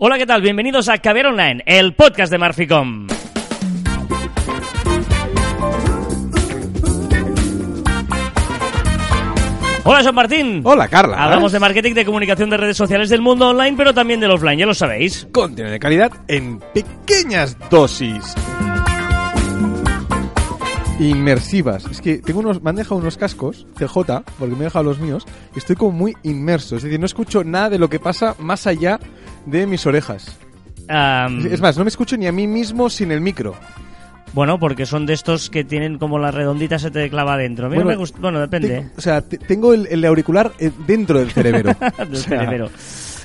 Hola, ¿qué tal? Bienvenidos a Caber Online, el podcast de Marficom. Hola, John Martín. Hola, Carla. Hablamos de marketing, de comunicación de redes sociales del mundo online, pero también del offline, ya lo sabéis. Contenido de calidad en pequeñas dosis. Inmersivas. Es que tengo unos, me han dejado unos cascos CJ, porque me he dejado los míos, y estoy como muy inmerso. Es decir, no escucho nada de lo que pasa más allá de mis orejas. Es más, no me escucho ni a mí mismo sin el micro. bueno, porque son de estos que tienen como la redondita se te clava adentro. A mí no Bueno, me gusta, bueno, depende. Te- o sea, te- tengo el, el auricular eh, dentro del cerebro. Del O sea, cerebro.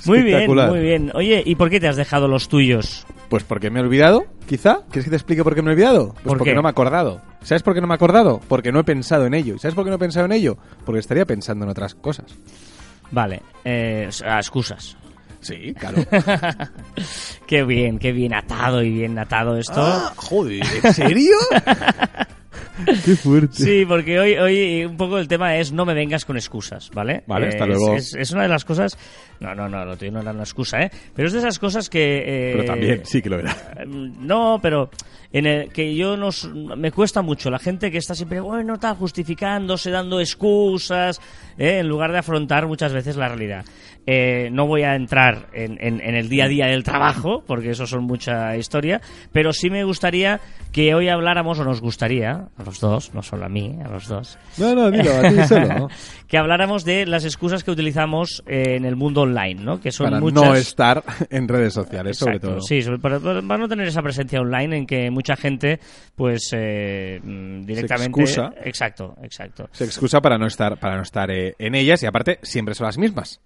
Muy bien, muy bien. Oye, ¿y por qué te has dejado los tuyos? Pues porque me he olvidado, quizá. ¿Quieres que te explique por qué me he olvidado? Pues ¿Por porque qué? no me he acordado. ¿Sabes por qué no me he acordado? Porque no he pensado en ello. ¿Y sabes por qué no he pensado en ello? Porque estaría pensando en otras cosas. Vale, eh, excusas. Sí, claro. Qué bien, qué bien atado y bien atado esto. Ah, joder, ¿en serio? qué fuerte. Sí, porque hoy, hoy un poco el tema es no me vengas con excusas, ¿vale? Vale, hasta luego. Es, es una de las cosas... No, no, no, lo tuyo no era una excusa, ¿eh? Pero es de esas cosas que... eh, Pero también, sí que lo era. Eh, No, pero en el que yo nos, me cuesta mucho la gente que está siempre, bueno, está justificándose, dando excusas, ¿eh? en lugar de afrontar muchas veces la realidad. Eh, no voy a entrar en, en- en el día a día del trabajo, porque eso son mucha historia, pero sí me gustaría que hoy habláramos, o nos gustaría, a los dos, no solo a mí, a los dos, No, no, dilo, a ti solo. ¿no? que habláramos de las excusas que utilizamos eh, en el mundo online, ¿no? Que son Para muchas... no estar en redes sociales, sobre Exacto, todo. Sí, sobre- para, para- no tener esa presencia online en que mucha gente, pues, eh, mm, directamente... excusa. Exacto, exacto. Se excusa para no estar, para no estar eh, en ellas y aparte siempre son las mismas.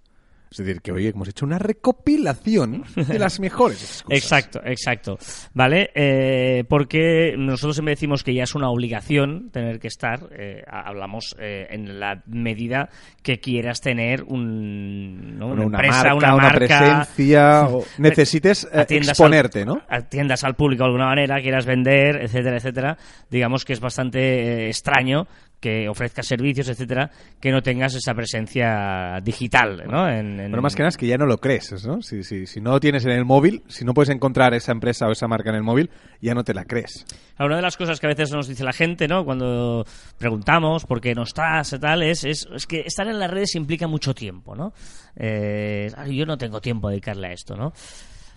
Es decir, que hoy hemos hecho una recopilación de las mejores excusas. Exacto, exacto. ¿Vale? Eh, porque nosotros siempre decimos que ya es una obligación tener que estar, eh, ha- hablamos eh, en la medida que quieras tener un, una, una, empresa, marca, una, una marca, presencia, o necesites eh, exponerte, al, ¿no? Atiendas al público de alguna manera, quieras vender, etcétera, etcétera. Digamos que es bastante eh, extraño que ofrezcas servicios, etcétera, que no tengas esa presencia digital, ¿no? En, en- Pero más que nada es que ya no lo crees, ¿no? Si, si, si no lo tienes en el móvil, si no puedes encontrar esa empresa o esa marca en el móvil, ya no te la crees. Una de las cosas que a veces nos dice la gente, ¿no? Cuando preguntamos por qué no estás y tal, es, es, es que estar en las redes implica mucho tiempo, ¿no? Eh, "Ay, yo no tengo tiempo a dedicarle a esto, ¿no?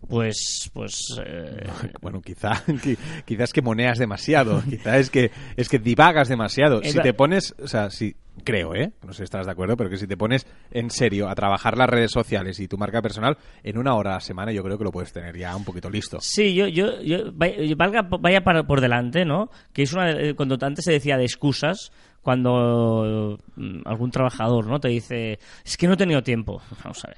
Pues, pues... eh, Bueno, quizá, qui- quizás que moneas demasiado, quizás es que, es que divagas demasiado. Si te pones, o sea, si, creo, ¿eh? No sé si estarás de acuerdo, pero que si te pones en serio a trabajar las redes sociales y tu marca personal, en una hora a la semana yo creo que lo puedes tener ya un poquito listo. Sí, yo, yo, yo vaya, valga, vaya para- por delante, ¿no? Que es una de- cuando antes se decía de excusas, cuando mm, algún trabajador, ¿no? Te dice, es que no he tenido tiempo. Vamos a ver.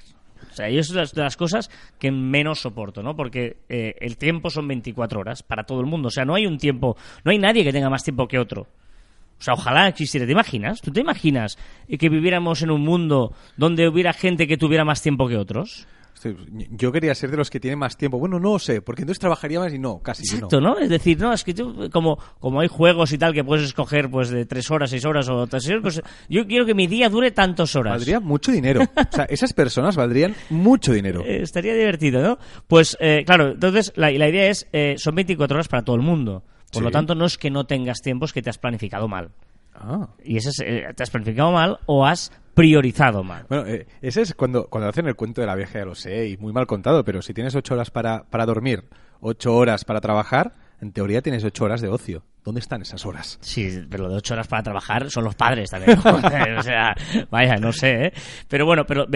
O sea, yo es de las, de las cosas que menos soporto, ¿no? Porque eh, el tiempo son 24 horas para todo el mundo. O sea, no hay un tiempo, no hay nadie que tenga más tiempo que otro. O sea, ojalá existiera. ¿Te imaginas? ¿Tú te imaginas eh, que viviéramos en un mundo donde hubiera gente que tuviera más tiempo que otros? Yo quería ser de los que tienen más tiempo. Bueno, no sé, porque entonces trabajaría más y no, casi Exacto, no. ¿no? Es decir, no, es que tú, como, como hay juegos y tal que puedes escoger pues de tres horas, seis horas o tres horas, pues yo quiero que mi día dure tantas horas. Valdría mucho dinero. O sea, esas personas valdrían mucho dinero. Eh, estaría divertido, ¿no? Pues, eh, claro, entonces la, la idea es, eh, son 24 horas para todo el mundo. Por Sí. lo tanto, no es que no tengas tiempo, es que te has planificado mal. Ah. Y ese es, eh, te has planificado mal o has priorizado mal. Bueno, eh, ese es cuando, cuando hacen el cuento de la vieja, ya lo sé, y muy mal contado, pero si tienes ocho horas para, para dormir, ocho horas para trabajar, en teoría tienes ocho horas de ocio. ¿Dónde están esas horas? Sí, pero lo de ocho horas para trabajar son los padres también. O sea, vaya, no sé, ¿eh? Pero bueno, pero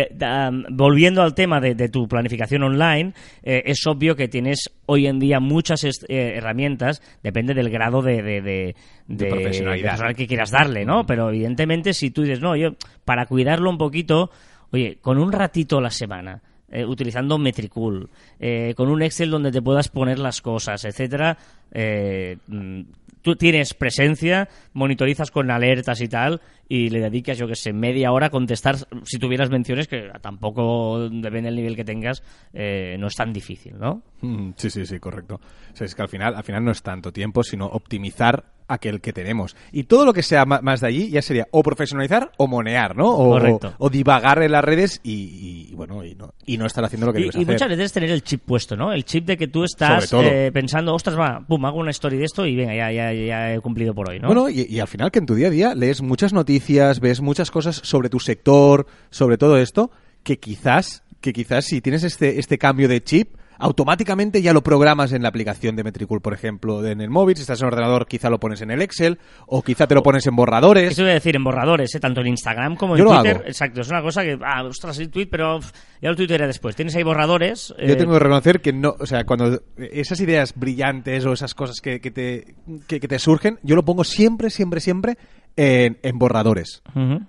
volviendo al tema de, de tu planificación online, eh, es obvio que tienes hoy en día muchas eh, herramientas, depende del grado de, de, de- De profesionalidad. que quieras darle, ¿no? Pero evidentemente si tú dices, no, yo para cuidarlo un poquito, oye, con un ratito a la semana, eh, utilizando Metricool, eh, con un Excel donde te puedas poner las cosas, etcétera, eh, mm, tú tienes presencia, monitorizas con alertas y tal, y le dedicas, yo que sé, media hora a contestar, si tuvieras menciones, que tampoco depende del nivel que tengas, eh, no es tan difícil, ¿no? Mm, Sí, sí, sí, correcto. Es que al final, al final no es tanto tiempo, sino optimizar aquel que tenemos. Y todo lo que sea más de allí ya sería o profesionalizar o monear, ¿no? O, Correcto. o- o divagar en las redes y, y, bueno, y no, y no estar haciendo lo que Y, debes y hacer. muchas veces tener el chip puesto, ¿no? El chip de que tú estás eh, pensando, ostras, va, pum, hago una story de esto y venga, ya, ya, ya he cumplido por hoy, ¿no? Bueno, y, y al final que en tu día a día lees muchas noticias, ves muchas cosas sobre tu sector, sobre todo esto, que quizás, que quizás si tienes este, este cambio de chip, automáticamente ya lo programas en la aplicación de Metricool, por ejemplo, en el móvil, si estás en ordenador quizá lo pones en el Excel, o quizá te lo pones en borradores. Eso voy a decir en borradores, ¿eh? tanto en Instagram como en Yo lo Twitter. hago. Exacto, es una cosa que, ah, ostras, el tweet, pero ya lo tuitearé después. Tienes ahí borradores. Yo eh, tengo que reconocer que no, o sea, cuando esas ideas brillantes o esas cosas que, que te, que, que te surgen, yo lo pongo siempre, siempre, siempre en, en borradores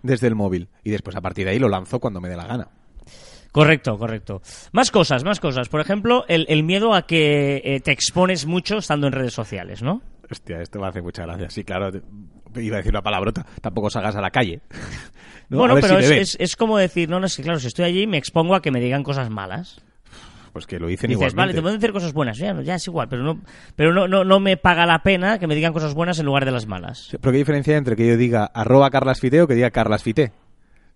desde el móvil. Y después a partir de ahí lo lanzo cuando me dé la gana. Correcto, correcto. Más cosas, más cosas. Por ejemplo, el, el miedo a que eh, te expones mucho estando en redes sociales, ¿no? Hostia, esto me hace mucha gracia. Sí, claro, iba a decir una palabrota. Tampoco salgas a la calle. ¿No? bueno, pero si es, es- es como decir, no, no, es que claro, si estoy allí me expongo a que me digan cosas malas. Pues que lo dicen Dices, vale, te pueden decir cosas buenas, ya, es igual, pero no, pero no, no, no me paga la pena que me digan cosas buenas en lugar de las malas. Sí, Pero qué diferencia hay entre que yo diga arroba carlasfite o que diga carlasfite.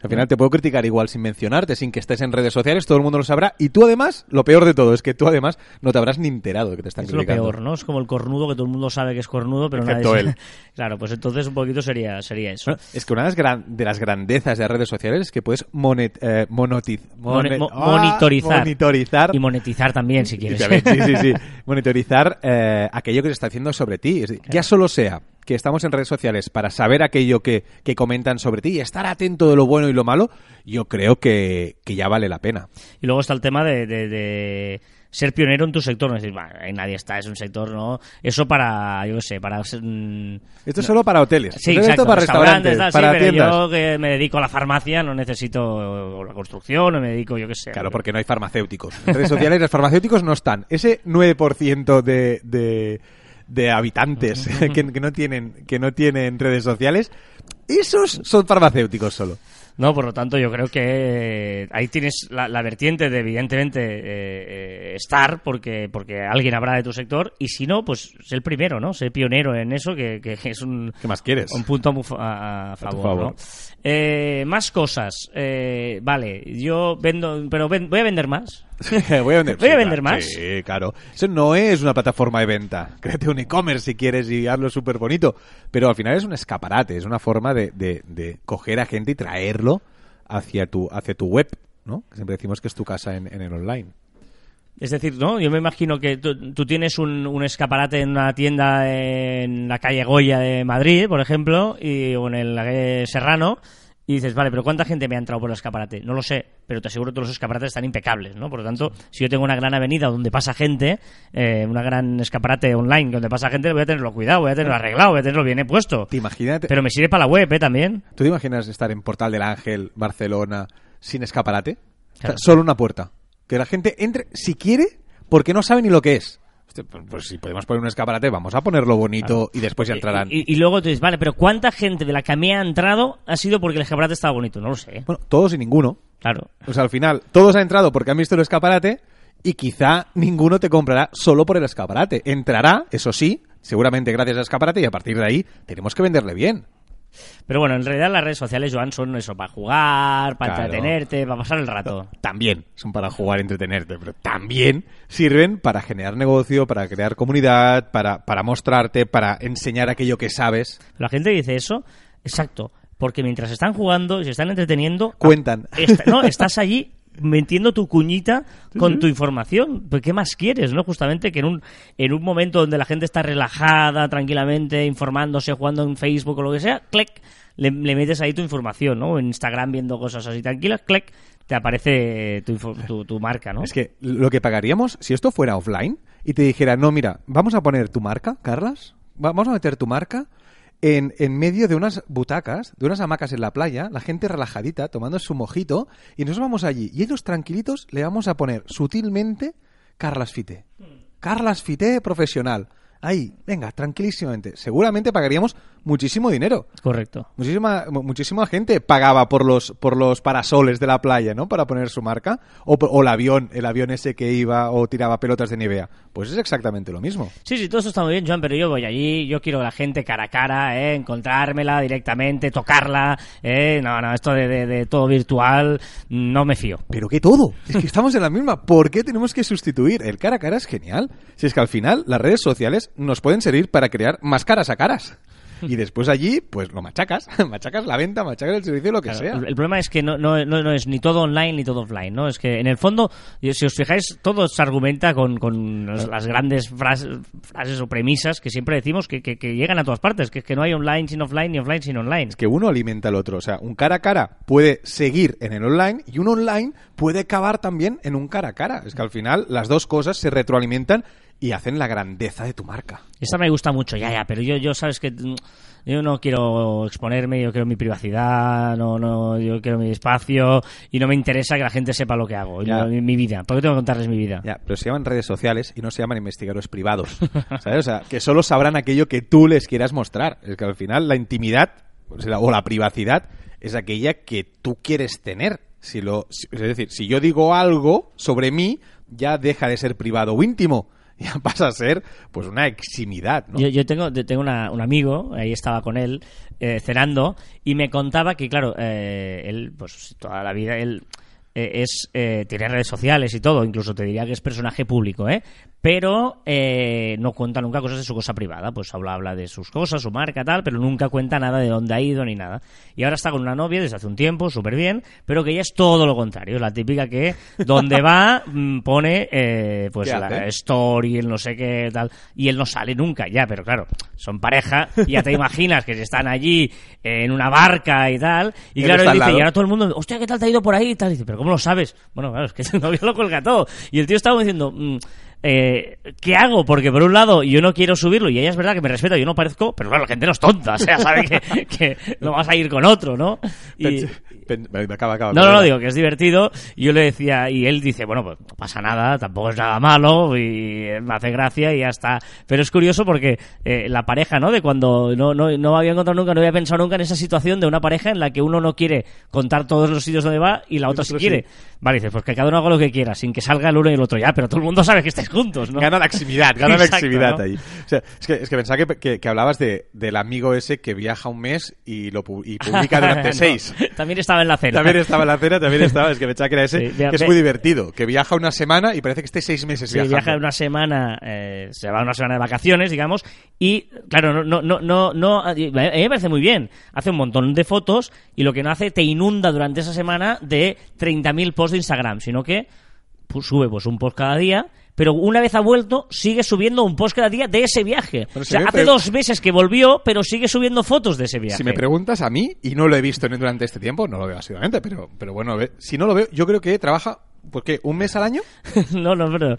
Al final te puedo criticar igual sin mencionarte, sin que estés en redes sociales, todo el mundo lo sabrá. Y tú además, lo peor de todo es que tú además no te habrás ni enterado de que te están Es lo criticando. peor, ¿no? Es como el cornudo que todo el mundo sabe que es cornudo, pero Excepto nadie él. Claro, pues entonces un poquito sería, sería eso. Bueno, es que una de las, gran- de las grandezas de las redes sociales es que puedes monet, eh, monotiz- monet- ¡Ah! monitorizar. monitorizar Y monetizar también, si quieres. Sí, sí, sí. Monitorizar eh, aquello que se está haciendo sobre ti. Es decir, Ya solo sea que estamos en redes sociales para saber aquello que, que comentan sobre ti y estar atento de lo bueno y lo malo, yo creo que, que ya vale la pena. Y luego está el tema de, de- de ser pionero en tu sector. No es decir, "Bah, ahí nadie está, es un sector, ¿no? Eso para, yo qué sé, para... ser, mm, Esto es solo para hoteles. Sí, Esto exacto. para restaurantes, tal, sí, para pero tiendas. yo que me dedico a la farmacia no necesito la construcción, o me dedico, yo qué sé. Claro, porque no hay farmacéuticos. En redes sociales los farmacéuticos no están. Ese 9% de, de, de habitantes que, que no tienen, que no tienen redes sociales, esos son farmacéuticos solo. No, por lo tanto, yo creo que eh, ahí tienes la, la vertiente de, evidentemente, eh, eh, estar, porque, porque alguien habrá de tu sector, y si no, pues ser el primero, ¿no? Ser pionero en eso, que, que es un, ¿Qué más quieres? un punto a, a- a favor, favor. ¿no? Eh, más cosas. Eh, vale, yo vendo, pero ven- voy a vender más. voy a vender, ¿Voy a sí, vender claro. más? Sí, claro. Eso no es una plataforma de venta. Créate un e-commerce si quieres y hazlo súper bonito. Pero al final es un escaparate, es una forma de, de- de coger a gente y traerlo hacia tu, hacia tu web, ¿no? Que siempre decimos que es tu casa en, en el online. Es decir, ¿no? Yo me imagino que tú, tú tienes un, un escaparate en una tienda en la calle Goya de Madrid, por ejemplo, y, o en la calle Serrano, y dices, vale, pero ¿cuánta gente me ha entrado por el escaparate? No lo sé, pero te aseguro que todos los escaparates están impecables, ¿no? Por lo tanto, si yo tengo una gran avenida donde pasa gente, eh, una gran escaparate online donde pasa gente, voy a tenerlo cuidado, voy a tenerlo arreglado, voy a tenerlo bien puesto. ¿Te imaginas, Pero me sirve para la web, ¿eh? También. ¿Tú te imaginas estar en Portal del Ángel, Barcelona, sin escaparate? Claro. solo una puerta. Que la gente entre si quiere, porque no sabe ni lo que es. Hostia, Pues, pues si podemos poner un escaparate, vamos a ponerlo bonito y después ya entrarán. Y, y- y luego tú dices, vale, pero ¿cuánta gente de la que me ha entrado ha sido porque el escaparate estaba bonito? No lo sé. Bueno, todos y ninguno. Claro. O sea, al final, todos han entrado porque han visto el escaparate y quizá ninguno te comprará solo por el escaparate. Entrará, eso sí, seguramente gracias al escaparate y a partir de ahí tenemos que venderle bien. Pero bueno, en realidad las redes sociales, Joan, son eso, para jugar, para Claro. entretenerte, para pasar el rato. También son para jugar y entretenerte, pero también sirven para generar negocio, para crear comunidad, para, para mostrarte, para enseñar aquello que sabes. La gente dice eso, exacto, porque mientras están jugando y se están entreteniendo, Cuentan. No, estás allí metiendo tu cuñita con tu información. Pues, ¿Qué más quieres, no? Justamente que en un, en un momento donde la gente está relajada, tranquilamente, informándose, jugando en Facebook o lo que sea, clic, le, le metes ahí tu información, ¿no? En Instagram viendo cosas así tranquilas, clic, te aparece tu, tu, tu marca, ¿no? Es que lo que pagaríamos, si esto fuera offline y te dijera, no, mira, vamos a poner tu marca, Carlas, va- vamos a meter tu marca en, en medio de unas butacas, de unas hamacas en la playa, la gente relajadita, tomando su mojito, y nos vamos allí. Y ellos tranquilitos le vamos a poner sutilmente Carlas Fite. Carlas Fite profesional. Ahí, venga, tranquilísimamente. Seguramente pagaríamos muchísimo dinero. Correcto. Muchísima, mu- muchísima gente pagaba por los, por los parasoles de la playa, ¿no? Para poner su marca. O, por- o el avión, el avión ese que iba o tiraba pelotas de Nivea. Pues es exactamente lo mismo. Sí, sí, todo eso está muy bien, Joan, pero yo voy allí, yo quiero a la gente cara a cara, ¿eh? encontrármela directamente, tocarla, ¿eh? no, no, esto de, de- de todo virtual, no me fío. Pero que todo. Es que estamos en la misma. ¿Por qué tenemos que sustituir? El cara a cara es genial. Si es que al final las redes sociales nos pueden servir para crear más caras a caras. Y después allí, pues lo machacas. Machacas la venta, machacas el servicio, lo que Claro, sea. el, el problema es que no, no, no, es ni todo online ni todo offline, ¿no? Es que en el fondo, si os fijáis, todo se argumenta con, con los- las grandes frases, frases o premisas que siempre decimos que, que- que llegan a todas partes, que es que no hay online sin offline ni offline sin online. que uno alimenta al otro. O sea, un cara a cara puede seguir en el online y un online puede acabar también en un cara a cara. Es que al final las dos cosas se retroalimentan y hacen la grandeza de tu marca. Esta me gusta mucho, ya, ya, pero yo, yo sabes que mm, yo no quiero exponerme, yo quiero mi privacidad, no, no, yo quiero mi espacio y no me interesa que la gente sepa lo que hago, mi, vida. ¿Por qué tengo que contarles mi vida? Ya, pero se llaman redes sociales y no se llaman investigadores privados. ¿Sabes? O sea, que solo sabrán aquello que tú les quieras mostrar. Es que al final la intimidad o la privacidad es aquella que tú quieres tener. Si lo, es decir, si yo digo algo sobre mí, ya deja de ser privado o íntimo. Ya pasa a ser pues una eximidad, ¿no? Yo, tengo, yo tengo una- un amigo, ahí estaba con él, eh, cenando, y me contaba que, claro, eh, él, pues toda la vida, él eh, es eh, tiene redes sociales y todo, incluso te diría que es personaje público, ¿eh? Pero eh, no cuenta nunca cosas de su cosa privada, pues habla, habla de sus cosas, su marca, tal, pero nunca cuenta nada de dónde ha ido ni nada. Y ahora está con una novia desde hace un tiempo, súper bien, pero que ella es todo lo contrario, es la típica que donde va mm, pone eh, pues ¿Qué la hace? story, el no sé qué, tal, y él no sale nunca, ya, pero claro, son pareja, y ya te imaginas que están allí en una barca y tal, y claro, él dice, lado. y ahora todo el mundo, hostia, ¿qué tal te ha ido por ahí? Y tal, y dice, pero ¿cómo lo sabes? Bueno, claro, es que el novio lo cuelga todo, y el tío estaba diciendo, mm, eh, ¿qué hago? Porque por un lado yo no quiero subirlo y ella es verdad que me respeta, yo no parezco, pero claro, la gente no es tonta, o sea, sabe que, que no vas a ir con otro, ¿no? Y, acaba, acaba, no, no, no, digo que es divertido. Yo le decía, y él dice, bueno, pues no pasa nada, tampoco es nada malo, y me hace gracia y ya está. Pero es curioso porque eh, la pareja, ¿no? De cuando no, no, no había encontrado nunca, no había pensado nunca en esa situación de una pareja en la que uno no quiere contar todos los sitios donde va y la otra sí quiere. Vale, dices, pues que cada uno haga lo que quiera, sin que salga el uno y el otro. Ya, pero todo el mundo sabe que estáis juntos, ¿no? Gana la eximidad, gana la eximidad ¿no? ahí. O sea, es que, es que pensaba que, que- que hablabas de, del amigo ese que viaja un mes y lo y publica durante seis. También estaba en la cena. También estaba en la cena, también estaba, es que pensaba que era ese, Sí, que es muy divertido, que viaja una semana y parece que esté seis meses Sí, viajando. viaja una semana, eh, se va una semana de vacaciones, digamos, y claro, no, no, no, no, no, a mí me parece muy bien. Hace un montón de fotos y lo que no hace te inunda durante esa semana de 30.000 posts de Instagram, sino que pues, sube pues un post cada día, pero una vez ha vuelto sigue subiendo un post cada día de ese viaje. O sea, hace dos meses que volvió, pero sigue subiendo fotos de ese viaje. Si me preguntas a mí, y no lo he visto durante este tiempo, no lo veo asiduamente, pero, pero bueno, si no lo veo, yo creo que trabaja, ¿por qué? ¿Un mes al año? no, no, pero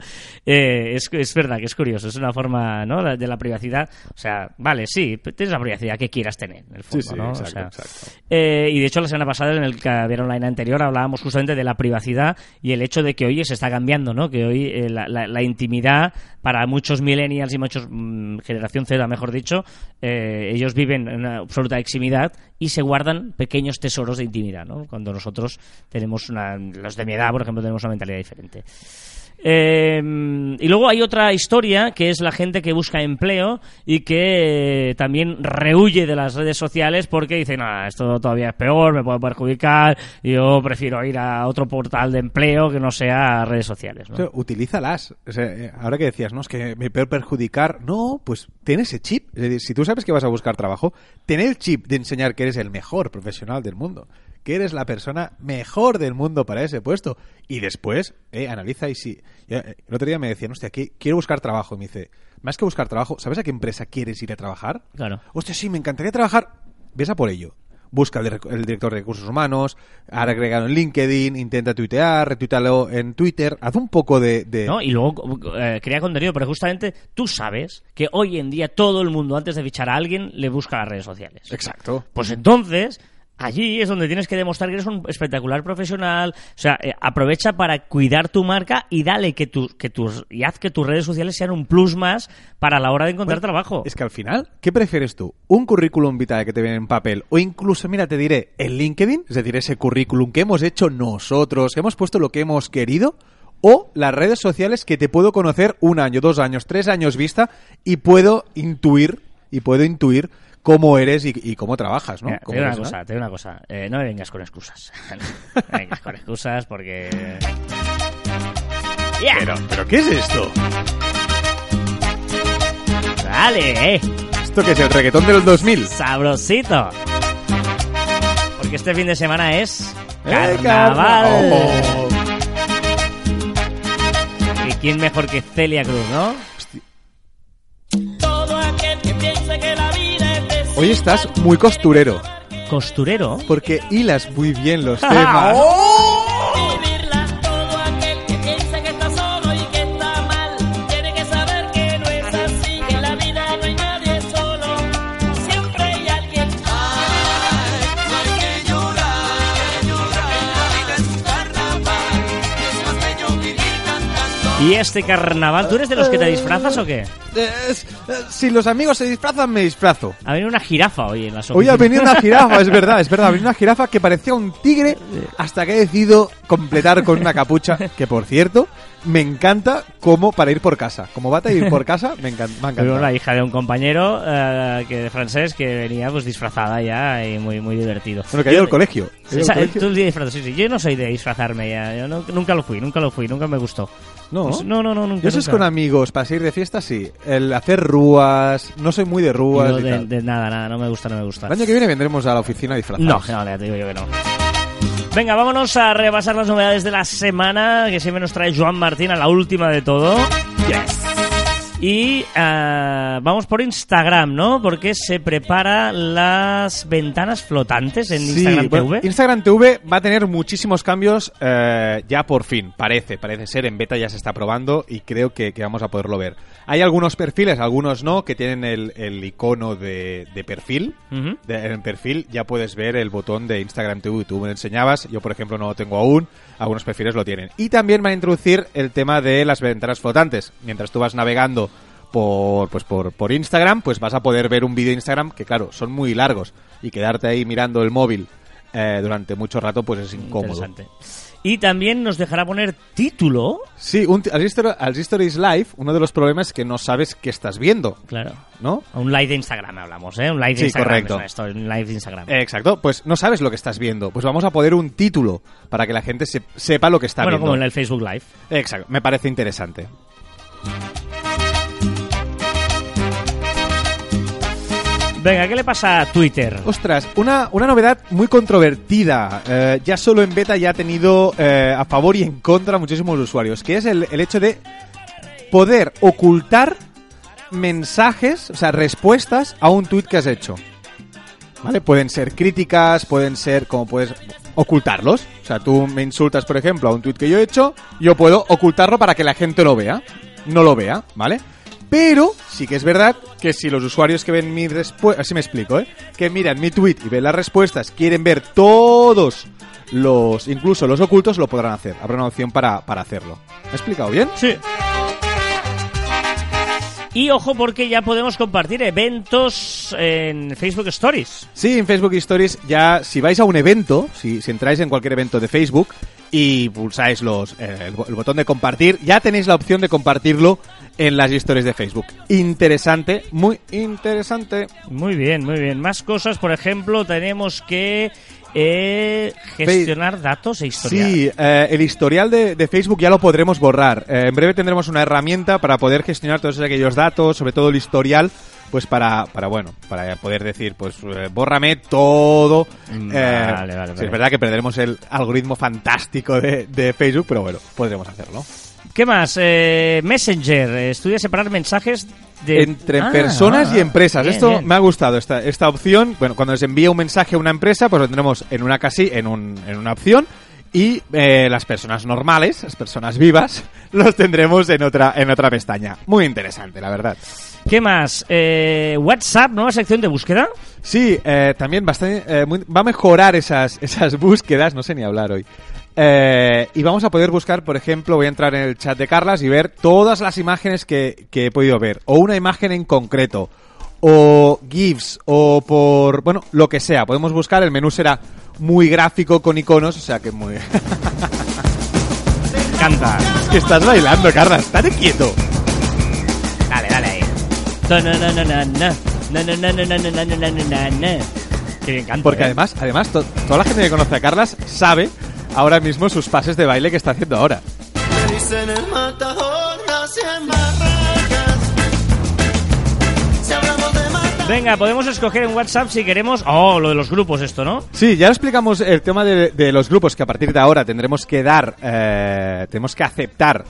eh, es, es verdad que es curioso, es una forma ¿no? de, de la privacidad. O sea, vale, sí, tienes la privacidad que quieras tener, en el fondo, Sí, sí, ¿no? O exacto, sea, exacto. eh, y de hecho, la semana pasada, en el Caviar Online anterior, hablábamos justamente de la privacidad y el hecho de que hoy se está cambiando, ¿no? Que hoy eh, la, la- la intimidad para muchos millennials y muchos mm, generación Z, mejor dicho, eh, ellos viven en una absoluta eximidad y se guardan pequeños tesoros de intimidad, ¿no? Cuando nosotros tenemos una, los de mi edad, por ejemplo, tenemos una mentalidad diferente. Eh, y luego hay otra historia que es la gente que busca empleo y que eh, también rehuye de las redes sociales porque dice, no, esto todavía es peor, me puede perjudicar, yo prefiero ir a otro portal de empleo que no sea redes sociales. ¿no? Utilízalas. Eh, ahora que decías, no, es que me puede perjudicar. No, pues ten ese chip. Si tú sabes que vas a buscar trabajo, ten el chip de enseñar que eres el mejor profesional del mundo. Que eres la persona mejor del mundo para ese puesto. Y después, eh, analiza y si. eh, el otro día me decían, hostia, que quiero buscar trabajo. Y me dice, más que buscar trabajo, ¿sabes a qué empresa quieres ir a trabajar? Claro. Hostia, sí, me encantaría trabajar. Ves a por ello. Busca el director de recursos humanos, agregado en LinkedIn, intenta tuitear, retuítalo en Twitter, haz un poco de... de- ¿no? Y luego eh, crea contenido, pero justamente tú sabes que hoy en día todo el mundo, antes de fichar a alguien, le busca las redes sociales. Exacto. Pues entonces, Allí es donde tienes que demostrar que eres un espectacular profesional. O sea, eh, aprovecha para cuidar tu marca y dale que, tu, que tus y haz que tus redes sociales sean un plus más para la hora de encontrar trabajo. Es que al final, ¿qué prefieres tú? ¿Un currículum vitae que te viene en papel? O incluso, mira, te diré, el LinkedIn, es decir, ese currículum que hemos hecho nosotros, que hemos puesto lo que hemos querido, o las redes sociales que te puedo conocer un año, dos años, tres años vista y puedo intuir, y puedo intuir cómo eres y, y cómo trabajas, ¿no? Mira, te digo una cosa, te digo una cosa. Eh, no me vengas con excusas. no me vengas con excusas porque... ¡Ya! Pero, ¿pero qué es esto? ¡Dale, eh! ¿Esto qué es el reggaetón de los 2000? ¡Sabrosito! Porque este fin de semana es... ¡Eh, ¡Carnaval! Oh. ¿Y quién mejor que Celia Cruz, no? Hoy estás muy costurero, Costurero. porque hilas muy bien los temas. vivirla. ¿Y este carnaval? ¿Tú eres de los que te disfrazas o qué? Es- eh, si los amigos se disfrazan, me disfrazo. Ha venido una jirafa hoy en las Hoy ha venido una jirafa, es verdad, es verdad. Ha venido una jirafa que parecía un tigre hasta que he decidido completar con una capucha. Que por cierto, me encanta como para ir por casa. Como va a ir por casa, me encanta. Me encantado. la hija de un compañero eh, que de francés que venía pues disfrazada ya y muy muy divertido. Bueno, que ha ido al colegio. Al Esa- colegio. tú disfrazas, sí, sí. Yo no soy de disfrazarme ya. Yo no- nunca lo fui, nunca lo fui, nunca me gustó. No, Pues no, no, no, nunca. Yo eso es nunca. con amigos, para ir de fiesta, sí. El hacer rúas, no soy muy de rúas. Yo y de, tal. de nada, nada, no me gusta, no me gusta. El año que viene vendremos a la oficina No, disfrazados. no, ya te digo yo que no. Venga, vámonos a repasar las novedades de la semana que siempre nos trae Joan Martín a la última de todo. Y ah, vamos por Instagram, ¿no? Porque se prepara las ventanas flotantes en Sí, Instagram bueno, TV. Instagram TV va a tener muchísimos cambios eh, ya por fin, parece, parece ser, en beta ya se está probando y creo que, que vamos a poderlo ver. Hay algunos perfiles, algunos no, que tienen el, el icono de, de perfil. Ujú. De- en perfil ya puedes ver el botón de Instagram TV, tú me lo enseñabas, yo por ejemplo no lo tengo aún, algunos perfiles lo tienen. Y también van a introducir el tema de las ventanas flotantes. Mientras tú vas navegando por, pues por, por Instagram, pues vas a poder ver un vídeo de Instagram que claro, son muy largos y quedarte ahí mirando el móvil eh, durante mucho rato pues es incómodo. Y también nos dejará poner título. Sí, un, al, History, al Live, uno de los problemas es que no sabes qué estás viendo, Claro. ¿no? Un live de Instagram hablamos, ¿eh? Un live de Sí, Instagram. correcto. es esto, un live de Instagram. Exacto, pues no sabes lo que estás viendo. Pues vamos a poner un título para que la gente se- sepa lo que está bueno, viendo. como en el Facebook Live. Exacto, me parece interesante. Venga, ¿qué le pasa a Twitter? Ostras, una, una novedad muy controvertida. Eh, ya solo en beta ya ha tenido eh, a favor y en contra muchísimos usuarios, que es el, el hecho de poder ocultar mensajes, o sea, respuestas a un tweet que has hecho. ¿Vale? Pueden ser críticas, pueden ser como puedes ocultarlos. O sea, tú me insultas, por ejemplo, a un tweet que yo he hecho, yo puedo ocultarlo para que la gente lo vea. No lo vea, ¿vale? Pero sí que es verdad que si los usuarios que ven mi respuesta, así me explico, ¿eh? Que miran mi tweet y ven las respuestas, quieren ver todos los, incluso los ocultos, lo podrán hacer. Habrá una opción para, para hacerlo. ¿Me he explicado bien? Sí. Y ojo porque ya podemos compartir eventos en Facebook Stories. Sí, en Facebook Stories ya, si vais a un evento, si, si entráis en cualquier evento de Facebook y pulsáis los, eh, el, bo- el botón de compartir, ya tenéis la opción de compartirlo en las historias de Facebook. Interesante, muy interesante. Muy bien, muy bien. Más cosas, por ejemplo, tenemos que eh, gestionar datos e historial. Sí, eh, el historial de, de Facebook ya lo podremos borrar. Eh, en breve tendremos una herramienta para poder gestionar todos aquellos datos, sobre todo el historial, pues para, para bueno, para poder decir, pues eh, bórrame todo. Mm, Eh, vale, vale, sí, vale. es verdad que perderemos el algoritmo fantástico de, de Facebook, pero bueno, podremos hacerlo. ¿Qué más? Eh, Messenger. eh, Estudia separar mensajes de... Entre Ah, personas ah, y empresas. bien, Esto bien. me ha gustado, esta, esta opción. Bueno, cuando les envía un mensaje a una empresa, pues lo tendremos en una casi, en, un, en una opción. Y eh, las personas normales, las personas vivas, los tendremos en otra, en otra pestaña. Muy interesante, la verdad. ¿Qué más? Eh, WhatsApp, nueva sección de búsqueda. Sí, eh, también bastante, eh, muy- va a mejorar esas, esas búsquedas, no sé ni hablar hoy. Eh, y vamos a poder buscar, por ejemplo, voy a entrar en el chat de Carlas y ver todas las imágenes que, que he podido ver, o una imagen en concreto, o GIFs, o por, bueno, lo que sea. Podemos buscar, el menú será muy gráfico con iconos, o sea que muy... Canta. Es que estás bailando, Carlas, estate quieto. Dale, dale ahí. Bien canta. Porque ¿eh? además, además to- toda la gente que conoce a Carlas sabe ahora mismo sus pases de baile que está haciendo ahora. Me dicen el matador, Venga, podemos escoger en WhatsApp si queremos. Oh, lo de los grupos, esto, ¿no? Sí, ya explicamos el tema de, de los grupos que a partir de ahora tendremos que dar, eh, tenemos que aceptar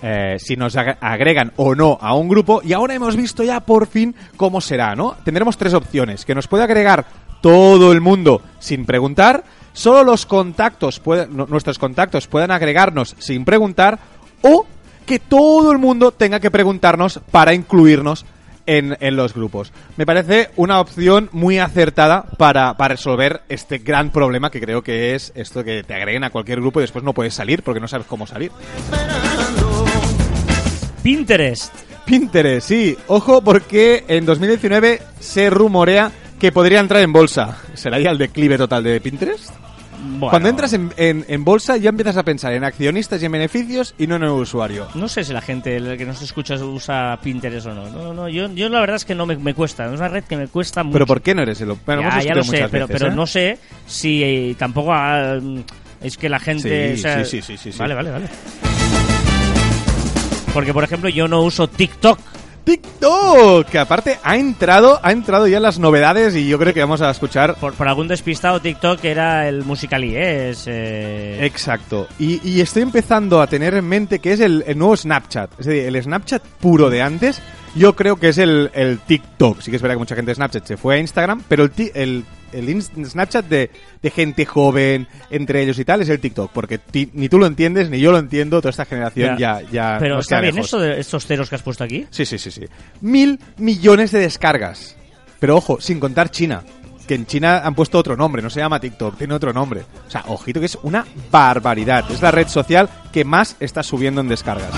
eh, si nos ag- agregan o no a un grupo y ahora hemos visto ya por fin cómo será, ¿no? Tendremos tres opciones, que nos puede agregar todo el mundo sin preguntar, solo los contactos, pueden- nu- nuestros contactos puedan agregarnos sin preguntar o que todo el mundo tenga que preguntarnos para incluirnos en, en los grupos. Me parece una opción muy acertada para, para resolver este gran problema que creo que es esto que te agreguen a cualquier grupo y después no puedes salir porque no sabes cómo salir. Pinterest. Pinterest, sí. Ojo porque en 2019 se rumorea que podría entrar en bolsa. ¿Será ya el declive total de Pinterest? Bueno, Cuando entras en, en- en bolsa ya empiezas a pensar en accionistas y en beneficios y no en el usuario. No sé si la gente el que nos escucha usa Pinterest o no. No, no, yo, yo la verdad es que no me, me cuesta. Es una red que me cuesta mucho. ¿Pero por qué no eres el... Bueno, ya, ya lo sé, pero, veces, pero ¿eh? no sé si eh, tampoco ah, es que la gente... Sí, o sea- sí, sí, sí, sí, sí. Vale, vale, vale. Porque, por ejemplo, yo no uso TikTok. TikTok, que aparte ha entrado, ha entrado ya en las novedades y yo creo que vamos a escuchar Por, por algún despistado, TikTok era el Musical.ly, ¿eh? Es, eh, Exacto. Y, y estoy empezando a tener en mente que es el, el nuevo Snapchat. Es decir, el Snapchat puro de antes, yo creo que es el, el TikTok. Sí que es verdad que mucha gente de Snapchat se fue a Instagram, pero el, el, el Snapchat de, de gente joven, entre ellos y tal, es el TikTok. Porque ti- ni tú lo entiendes, ni yo lo entiendo, toda esta generación ya... ya Pero nos está bien eso de estos ceros que has puesto aquí. Sí, sí, sí, sí. Mil millones de descargas. Pero ojo, sin contar China. Que en China han puesto otro nombre, no se llama TikTok, tiene otro nombre. O sea, ojito que es una barbaridad. Es la red social que más está subiendo en descargas.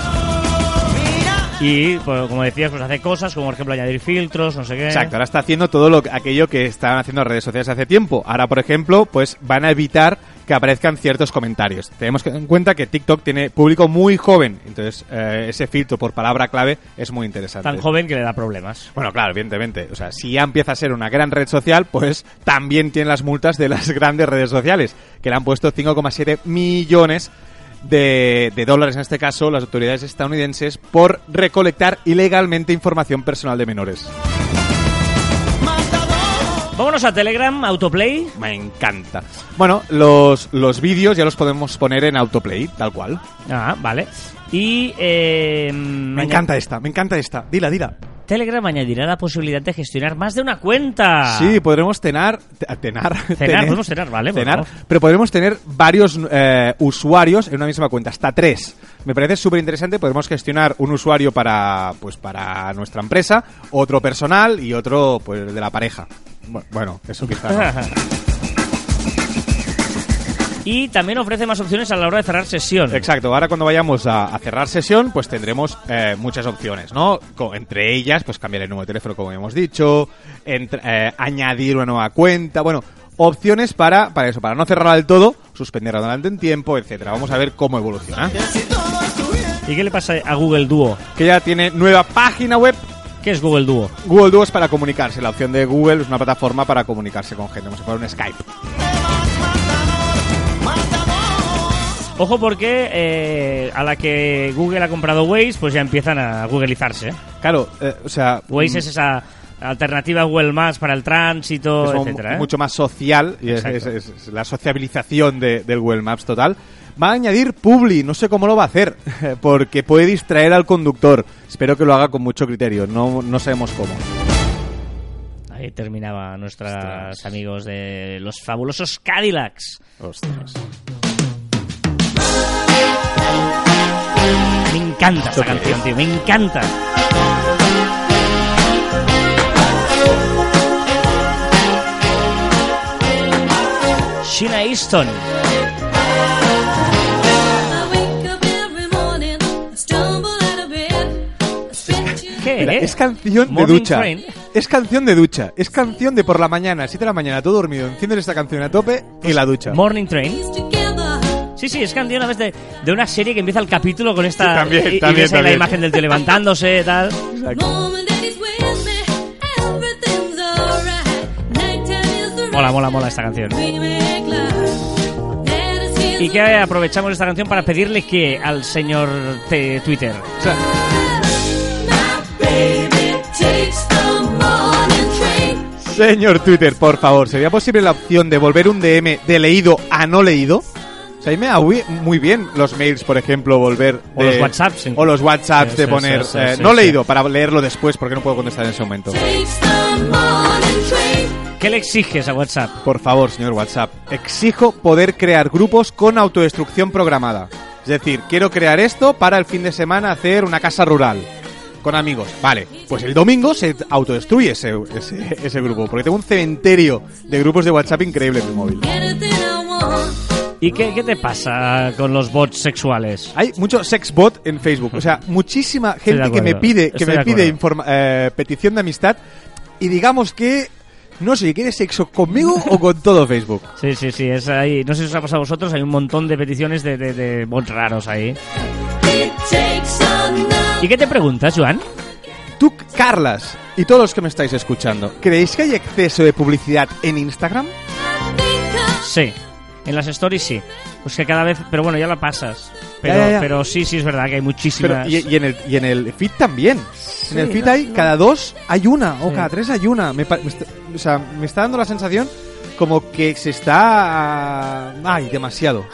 Y, pues, como decías, pues hace cosas como, por ejemplo, añadir filtros, no sé qué. Exacto, ahora está haciendo todo lo, aquello que estaban haciendo redes sociales hace tiempo. Ahora, por ejemplo, pues van a evitar que aparezcan ciertos comentarios. Tenemos que en cuenta que TikTok tiene público muy joven, entonces eh, ese filtro por palabra clave es muy interesante. Tan joven que le da problemas. Bueno, claro, evidentemente. O sea, si ya empieza a ser una gran red social, pues también tiene las multas de las grandes redes sociales, que le han puesto 5,7 millones de, de dólares, en este caso, las autoridades estadounidenses, por recolectar ilegalmente información personal de menores. Vámonos a Telegram, Autoplay. Me encanta. Bueno, los, los vídeos ya los podemos poner en autoplay, tal cual. Ah, vale. Y. Eh, Me encanta esta, me encanta esta. Dila, dila. Telegram añadirá la posibilidad de gestionar más de una cuenta. Sí, podremos tener... te- Tenar. tener- podemos tener, vale, bueno. pero podremos tener varios eh, usuarios en una misma cuenta, hasta tres. Me parece súper interesante. Podemos gestionar un usuario para, pues, para nuestra empresa, otro personal y otro pues, de la pareja. Bu- Bueno, eso quizá no. y también ofrece más opciones a la hora de cerrar sesión. Exacto, ahora cuando vayamos a, a cerrar sesión, pues tendremos eh, muchas opciones, ¿no? Entre ellas, pues cambiar el número de teléfono, como hemos dicho, entre- eh, añadir una nueva cuenta, bueno, opciones para, para eso, para no cerrarla del todo, suspenderla durante un tiempo, etcétera. Vamos a ver cómo evoluciona. ¿Y qué le pasa a Google Duo? Que ya tiene nueva página web. ¿Qué es Google Duo? Google Duo es para comunicarse. La opción de Google es una plataforma para comunicarse con gente, como si fuera un Skype. Ojo porque eh, a la que Google ha comprado Waze, pues ya empiezan a googleizarse. ¿eh? Claro, eh, o sea, Waze mm, es esa alternativa Google Maps para el tránsito, es etcétera. ¿eh? mucho más social y es, es- es la sociabilización de- del Google Maps total. Va a añadir Publi, no sé cómo lo va a hacer, porque puede distraer al conductor. Espero que lo haga con mucho criterio, no, no sabemos cómo. Ahí terminaba nuestros amigos de los fabulosos Cadillacs. Ostras. Me encanta esa canción, tío, me encanta. Sheena Easton. ¿Qué es? canción de ducha. Es canción de ducha. Es canción de por la mañana, 7 de la mañana, todo dormido. Enciendes esta canción a tope y la ducha. Morning Train. Sí, sí, es canción a veces de, de una serie que empieza el capítulo con esta... Sí, también, y, y también, ves ahí la imagen del tío levantándose, tal. Is the Mola, mola, mola esta canción. Y que aprovechamos esta canción para pedirle que al señor Twitter. O sea, señor Twitter, por favor, ¿sería posible la opción de volver un DM de leído a no leído? O sea, ahí me va muy- muy bien los mails, por ejemplo, volver O los WhatsApps. O los WhatsApps Sí, de sí, poner sí, sí, eh, sí, no sí. leído para leerlo después porque no puedo contestar en ese momento. ¿Qué le exiges a WhatsApp? Por favor, señor WhatsApp, exijo poder crear grupos con autodestrucción programada. Es decir, quiero crear esto para el fin de semana hacer una casa rural con amigos. Vale, pues el domingo se autodestruye ese, ese, ese grupo, porque tengo un cementerio de grupos de WhatsApp increíble en mi móvil. ¿Y qué, qué te pasa con los bots sexuales? Hay mucho sex bot en Facebook, o sea, muchísima gente que me pide, que estoy me de pide informa- eh, petición de amistad y digamos que no sé, ¿quiere sexo conmigo o con todo Facebook? Sí, sí, sí, es ahí. No sé si os ha pasado a vosotros, hay un montón de peticiones de, de, de bots raros ahí. ¿Y qué te preguntas, Joan? Tú, Carlas, y todos los que me estáis escuchando, ¿creéis que hay exceso de publicidad en Instagram? Sí. En las stories sí. Pues que cada vez... Pero bueno, ya la pasas. Pero, Ya, ya, ya. pero sí, sí es verdad que hay Pero, muchísimas... y, y en el, y en el feed también. en el feed hay, cada dos hay una, o Sí. cada tres hay una. Me, me está, o sea, me está dando la sensación como que se está... Ay, demasiado.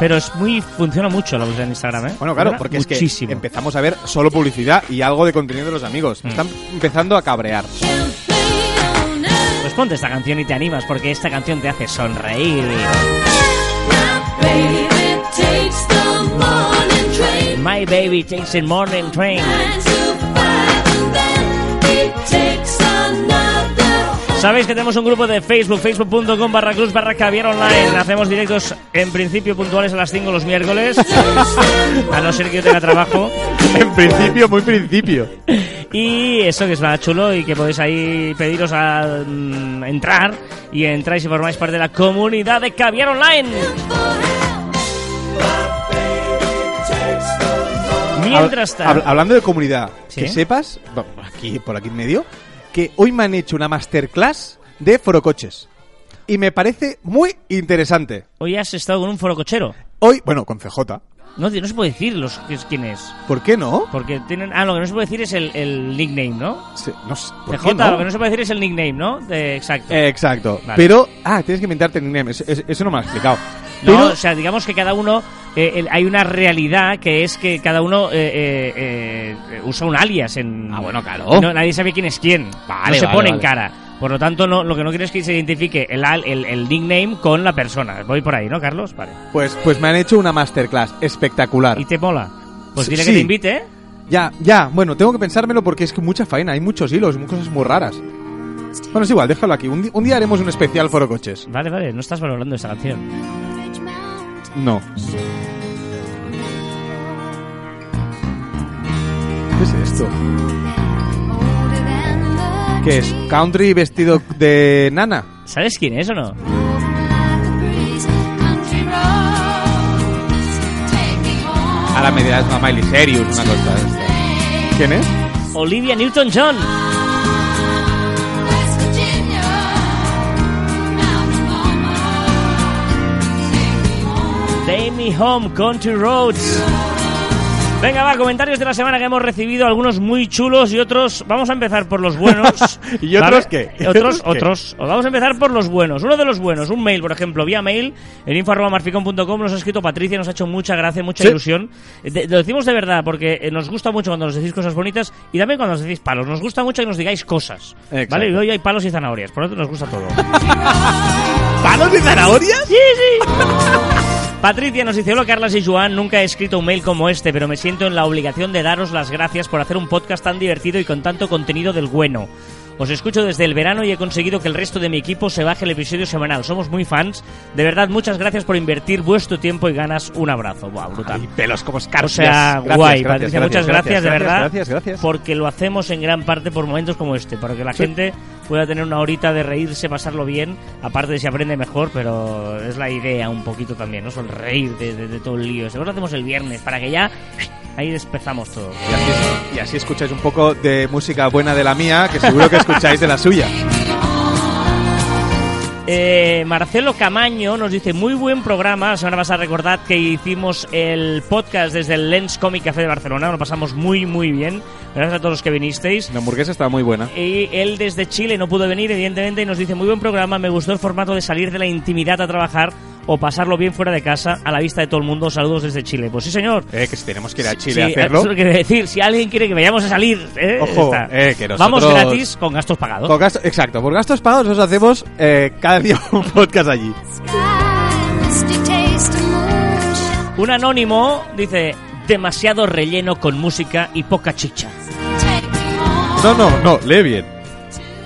Pero es muy... Funciona mucho la publicidad en Instagram, ¿eh? Bueno, claro, porque es que empezamos a ver solo publicidad y algo de contenido de los amigos. Mm. Están empezando a cabrear. Ponte esta canción y te animas porque esta canción te hace sonreír. Baby takes the morning train. My baby takes the morning train. Sabéis que tenemos un grupo de Facebook, facebook.com barra cruz barra caviar online. Hacemos directos en principio puntuales a las 5 los miércoles. A no ser que yo tenga trabajo. en principio, muy principio. Y eso que es nada chulo y que podéis ahí pediros a mm, entrar y entráis y formáis parte de la comunidad de Caviar Online. Mientras hab- tanto... hablando de comunidad, ¿Sí? que sepas, bueno, aquí, por aquí en medio, que hoy me han hecho una masterclass de forocoches. Y me parece muy interesante. Hoy has estado con un foro cochero. Hoy, bueno, con CJ. No, no se puede decir los, quién es. ¿Por qué no? Porque tienen... Ah, lo que no se puede decir es el, el nickname, ¿no? Se- no sé, ¿por CJ, qué no? lo que no se puede decir es el nickname, ¿no? De, exacto. Eh, exacto. Vale. Pero, ah, tienes que inventarte el nickname. Eso, no me lo ha explicado. No, Pero, o sea, digamos que cada uno, eh, el- hay una realidad que es que cada uno eh, eh, eh, usa un alias en... Ah, bueno, claro. No, nadie sabe quién es quién. Vale, no se vale, pone en vale. cara. Por lo tanto, no, lo que no quiero es que se identifique el, el, el nickname con la persona. Voy por ahí, ¿no, Carlos? Vale. pues, pues me han hecho una masterclass espectacular. ¿Y te mola? Pues dile sí. que te invite, ¿eh? Ya, ya, bueno, tengo que pensármelo porque es que mucha faena, hay muchos hilos, cosas muy raras. Bueno, es igual, déjalo aquí. Un, un día haremos un especial foro coches. Vale, vale, no estás valorando esta canción. No. ¿Qué es esto? ¿Qué es? ¿Country vestido de nana? ¿Sabes quién es o no? Ahora me dirás una Miley Cyrus, una cosa de esta. ¿Quién es? Olivia Newton-John. Take Me Home, Country Roads. Venga, va, comentarios de la semana que hemos recibido, algunos muy chulos y otros. Vamos a empezar por los buenos. ¿Y otros qué? ¿Y Otros, otros qué? otros. Vamos a empezar por los buenos. Uno de los buenos, un mail, por ejemplo, vía mail, en info.marficon.com nos ha escrito Patricia, nos ha hecho mucha gracia, mucha Sí. ilusión. De- lo decimos de verdad porque eh, nos gusta mucho cuando nos decís cosas bonitas y también cuando nos decís palos. Nos gusta mucho que nos digáis cosas. Exacto. ¿Vale? Y hoy hay palos y zanahorias, por lo tanto nos gusta todo. ¿Palos de zanahorias? Sí, sí. Patricia nos dice, hola Carlas y Joan, nunca he escrito un mail como este, pero me siento en la obligación de daros las gracias por hacer un podcast tan divertido y con tanto contenido del bueno. Os escucho desde el verano y he conseguido que el resto de mi equipo se baje el episodio semanal. Somos muy fans. De verdad, muchas gracias por invertir vuestro tiempo y ganas. Un abrazo. Buah, brutal. Ay, pelos como O escarpias. sea, Gracias, guay, gracias, Patricia, muchas gracias, de verdad. Gracias, gracias. Porque lo hacemos en gran parte por momentos como este, para que la Sí. gente pueda tener una horita de reírse, pasarlo bien, aparte de si aprende mejor, pero es la idea un poquito también, ¿no? Son reír de, de- de todo el lío. Seguro lo hacemos el viernes, para que ya ahí despezamos todo. Y así, y así escucháis un poco de música buena de la mía, que seguro que escucháis de la suya. Eh, Marcelo Camaño nos dice, muy buen programa. La semana pasada recordad que hicimos el podcast desde el Lens Comic Café de Barcelona. Lo pasamos muy, muy bien. Gracias a todos los que vinisteis. La hamburguesa está muy buena. Y él desde Chile no pudo venir, evidentemente, y nos dice, muy buen programa, me gustó el formato de salir de la intimidad a trabajar o pasarlo bien fuera de casa, a la vista de todo el mundo. Saludos desde Chile. Pues sí, señor. Eh, que si tenemos que ir a Sí, Chile a hacerlo. Eso a decir. Si alguien quiere que vayamos a salir, ¿eh? Ojo, eh, que Vamos nosotros- gratis con gastos pagados. Con gasto- exacto, por gastos pagados nosotros hacemos eh, cada día un podcast allí. Un anónimo dice, demasiado relleno con música y poca chicha. No, no, no, lee bien.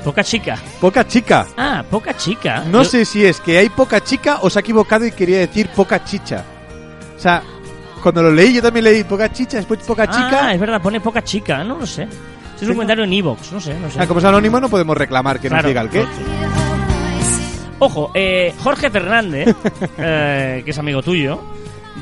Poca chica. Poca chica. Ah, poca chica. No Yo- sé si es que hay poca chica o se ha equivocado y quería decir poca chicha. O sea, cuando lo leí yo también leí poca chicha, después poca Ah, chica. es verdad, pone poca chica. No lo sé. Es un comentario en Evox, no sé, no sé. Ah, como es anónimo no podemos reclamar que Claro. nos diga el qué. Ojo, eh, Jorge Fernández, eh, que es amigo tuyo,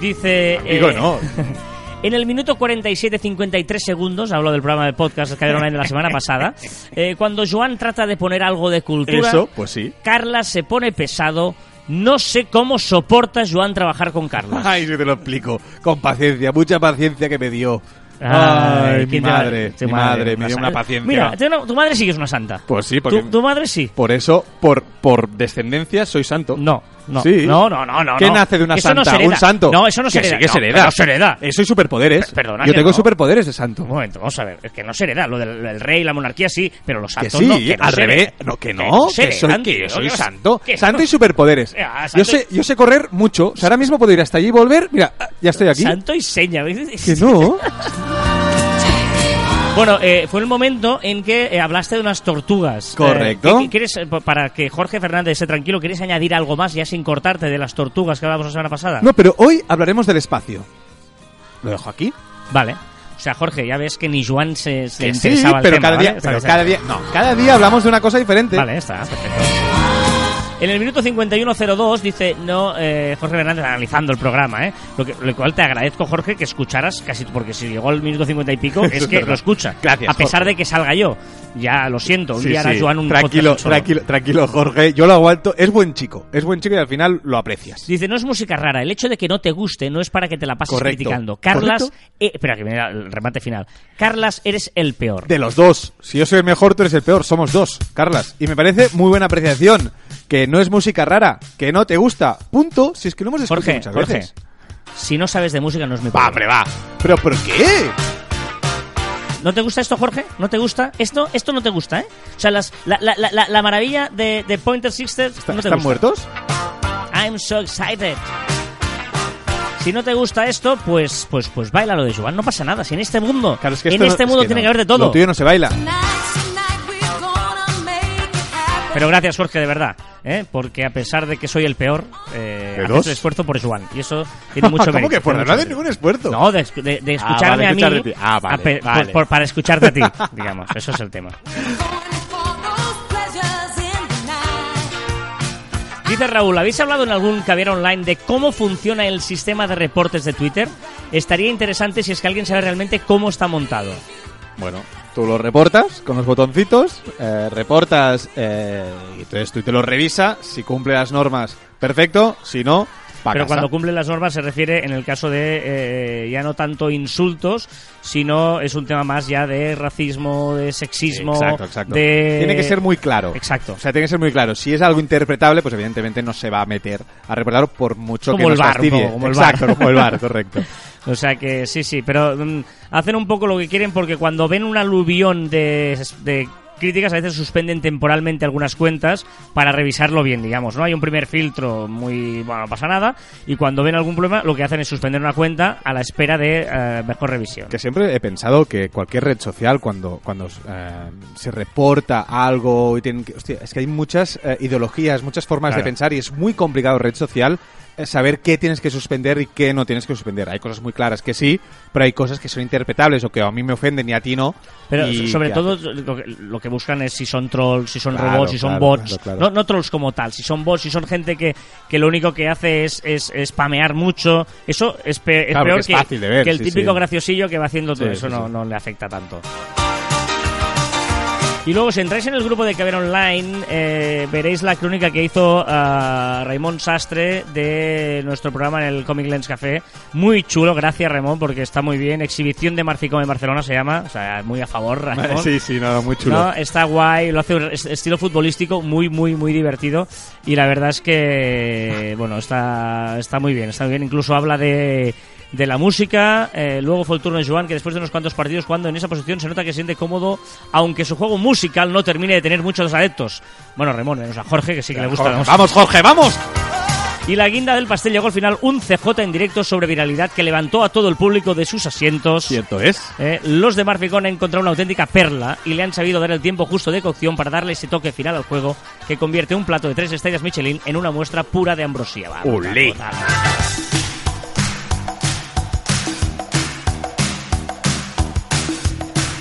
dice... Eh, no. En el minuto 47-53 segundos, hablo del programa de podcast que Online de la semana pasada, eh, cuando Joan trata de poner algo de cultura, Eso, pues sí. Carla se pone pesado. No sé cómo soporta Joan trabajar con Carla. Ay, si te lo explico. Con paciencia, mucha paciencia que me dio. Ay, Ay, mi ¿quién te- madre, mi madre, me dio una paciencia. Mira, una- tu madre sí que es una santa. Pues sí, porque Tu, tu madre sí. por eso, por, por descendencia, soy santo. No, no. Sí. No, no, no, no. ¿Qué nace de una Eso santa? un santo. No, eso no se que hereda. Sí, que se hereda. que no se hereda. Eso hay superpoderes. Per- perdona Yo que tengo superpoderes de santo. Un momento, vamos a ver. Es que no se hereda. Lo del el rey, la monarquía sí, pero los Que santos sí, no. que al revés. No, que Que no, que soy, que soy que santo. que Santo y superpoderes. Yo sé, y- yo sé correr mucho. O sea, ahora mismo puedo ir hasta allí y volver. Mira, ya estoy aquí. Santo y seña. Que no. Bueno, eh, fue el momento en que eh, hablaste de unas tortugas. Correcto. Eh, ¿qué- qué ¿Quieres, eh, pa- para que Jorge Fernández esté tranquilo, ¿quieres añadir algo más ya sin cortarte de las tortugas que hablamos la semana pasada? No, pero hoy hablaremos del espacio. Lo dejo aquí. Vale. O sea, Jorge, ya ves que ni Juan se, se sí, interesaba el pero tema, cada ¿vale? día, Está pero cada día, no, cada día hablamos de una cosa diferente. Vale, está, perfecto. En el minuto 51.02 dice, no, eh, Jorge Fernández analizando el programa, ¿eh? Lo, que, lo cual te agradezco, Jorge, que escucharas casi, porque si llegó al minuto 50 y pico, es que lo escucha. Gracias, A pesar Jorge. de que salga yo. Ya, lo siento, un Sí, día sí. Joan un tranquilo, tranquilo, tranquilo, Jorge. Yo lo aguanto. Es buen chico, es buen chico y al final lo aprecias. Dice, no es música rara. El hecho de que no te guste no es para que te la pases Correcto. criticando. Carlas, eh, espera, que viene el remate final. Carlas, eres el peor. De los dos. Si yo soy el mejor, tú eres el peor. Somos dos, Carlas. Y me parece muy buena apreciación. Que no es música rara. Que no te gusta. Punto. Si es que lo hemos escuchado Jorge, muchas Jorge, veces. si no sabes de música no es mi Va, problema. hombre, va. ¿Pero por qué? ¿No te gusta esto, Jorge? ¿No te gusta? Esto esto no te gusta, ¿eh? O sea, las, la, la, la, la maravilla de, de Pointer Sisters ¿Está- no te ¿Están gusta. muertos? I'm so excited. Si no te gusta esto, pues pues pues baila lo de Joan, no pasa nada. Si en este mundo, Claro, es que en no- este es mundo que tiene no. que haber de todo. Lo tuyo no se baila. Pero gracias, Jorge, de verdad, ¿eh? porque a pesar de que soy el peor, eh, ¿De haces el esfuerzo por Joan. Y eso tiene mucho ¿Cómo mérito. que por no mérito. ningún esfuerzo? No, de, de- de Ah, escucharme vale, a mí. Ah, vale, a pe- vale. por- por- para escucharte a ti, digamos. Eso es el tema. Dice Raúl, ¿habéis hablado en algún caviar online de cómo funciona el sistema de reportes de Twitter? Estaría interesante si es que alguien sabe realmente cómo está montado. Bueno, tú lo reportas con los botoncitos, eh, reportas, eh, y entonces tú te lo revisa, si cumple las normas, perfecto, si no, pa' Pero casa. cuando cumple las normas se refiere en el caso de eh, ya no tanto insultos, sino es un tema más ya de racismo, de sexismo, Exacto, exacto. de... Tiene que ser muy claro. Exacto. O sea, tiene que ser muy claro. Si es algo interpretable, pues evidentemente no se va a meter a reportarlo por mucho Como que el nos bar, fastidie. como- como el Exacto, bar. como el bar, correcto. O sea que sí, sí, pero mm, hacen un poco lo que quieren porque cuando ven un aluvión de, de críticas a veces suspenden temporalmente algunas cuentas para revisarlo bien, digamos, ¿no? Hay un primer filtro muy, bueno, no pasa nada, y cuando ven algún problema lo que hacen es suspender una cuenta a la espera de eh, mejor revisión. Que siempre he pensado que cualquier red social, cuando, cuando eh, se reporta algo, y tienen que- hostia, es que hay muchas eh, ideologías, muchas formas Claro. de pensar y es muy complicado red social saber qué tienes que suspender y qué no tienes que suspender. Hay cosas muy claras que sí, pero hay cosas que son interpretables o que a mí me ofenden y a ti no. Pero sobre ¿qué todo lo que, lo que buscan es si son trolls, si son Claro, robots, si son claro, bots. claro. No, no trolls como tal, si son bots, si son gente que, que lo único que hace es, es, es spamear mucho. Eso es, pe- es peor es de ver, que el sí, típico sí. graciosillo que va haciendo todo Sí, eso. no, no le afecta tanto. Y luego, si entráis en el grupo de Caber Online, eh, veréis la crónica que hizo ah, Raymond Sastre de nuestro programa en el Comic Lens Café. Muy chulo, gracias Raymond, porque está muy bien. Exhibición de Marficom en Barcelona se llama, o sea, muy a favor, Raymond. Sí, sí, no, muy chulo. No, está guay, lo hace un est- estilo futbolístico, muy, muy, muy divertido. Y la verdad es que, bueno, está, está muy bien, está muy bien. Incluso habla de, de la música. eh, luego fue el turno de Joan, que después de unos cuantos partidos, cuando en esa posición se nota que se siente cómodo, aunque su juego musical no termine de tener muchos adeptos. Bueno, Ramón, menos a Jorge, que sí que le gusta Jorge. ¡Vamos, Jorge, vamos! Y la guinda del pastel llegó al final un CJ en directo sobre viralidad que levantó a todo el público de sus asientos. Cierto es. Eh, los de Marficón han encontrado una auténtica perla y le han sabido dar el tiempo justo de cocción para darle ese toque final al juego que convierte un plato de tres estrellas Michelin en una muestra pura de ambrosía. Va,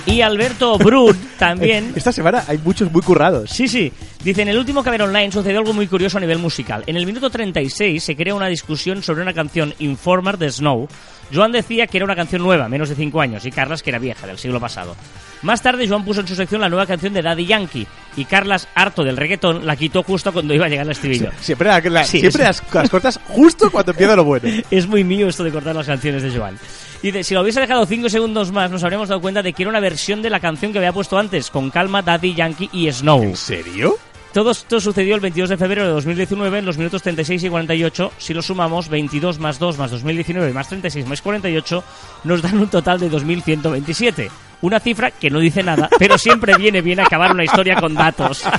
Y Alberto Brut también. Esta semana hay muchos muy currados. Sí, sí. Dice, en el último Caber Online sucedió algo muy curioso a nivel musical. En el minuto 36 se crea una discusión sobre una canción Informer de Snow. Joan decía que era una canción nueva, menos de 5 años, y Carlas que era vieja, del siglo pasado. Más tarde Joan puso en su sección la nueva canción de Daddy Yankee, y Carlas, harto del reggaetón, la quitó justo cuando iba a llegar el estribillo. Siempre, la- la- Sí, siempre las, las cortas justo cuando empieza lo bueno. Es muy mío esto de cortar las canciones de Joan. Y de, si lo hubiese dejado 5 segundos más, nos habríamos dado cuenta de que era una versión de la canción que había puesto antes, con calma, Daddy Yankee y Snow. ¿En serio? Todo esto sucedió el 22 de febrero de 2019 en los minutos 36 y 48. Si lo sumamos, 22 más 2 más 2019 más 36 más 48 nos dan un total de 2127. Una cifra que no dice nada, pero siempre viene bien acabar una historia con datos.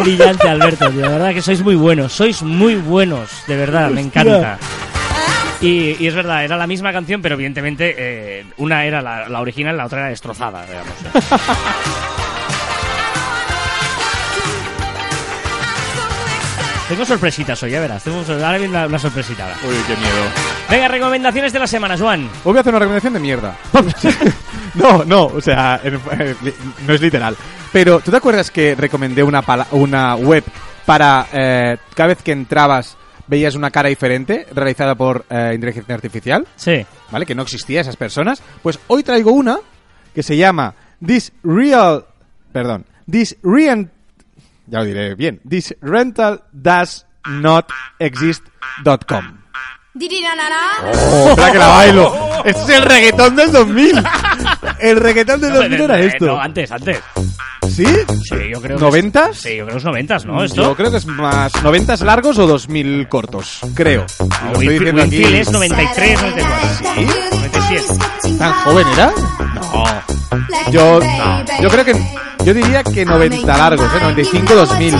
Brillante, Alberto. De verdad que sois muy buenos. Sois muy buenos. De verdad, me encanta. Y, y es verdad, era la misma canción, pero evidentemente eh, una era la, la original, la otra era destrozada, digamos. Tengo sorpresitas hoy, ya verás. Tengo, ahora viene una, una sorpresita. ahora. Uy, qué miedo. Venga, recomendaciones de la semana, Juan. Os voy a hacer una recomendación de mierda. no, no, o sea, eh, no es literal. Pero, ¿tú te acuerdas que recomendé una, pala- una web para eh, cada vez que entrabas veías una cara diferente realizada por eh, inteligencia artificial? Sí. ¿Vale? Que no existía esas personas. Pues hoy traigo una que se llama This Real... Perdón. This Real... Ya lo diré bien. This Rental Does Not Exist.com. Oh, espera que la bailo. Este es el reggaetón del 2000. El reggaetón del 2000 era Eh, esto. No, antes, antes. ¿Sí? Sí, yo creo ¿Noventas? Sí, yo creo que es noventas, ¿no? Esto. Yo creo que es más 90 largos o 2000 cortos. Creo. Y lo estoy diciendo aquí. Es 93, 94. ¿Sí? 97. ¿Tan joven era? No. Yo, yo creo que. Yo diría que 90 largos, ¿eh? 95, 2000.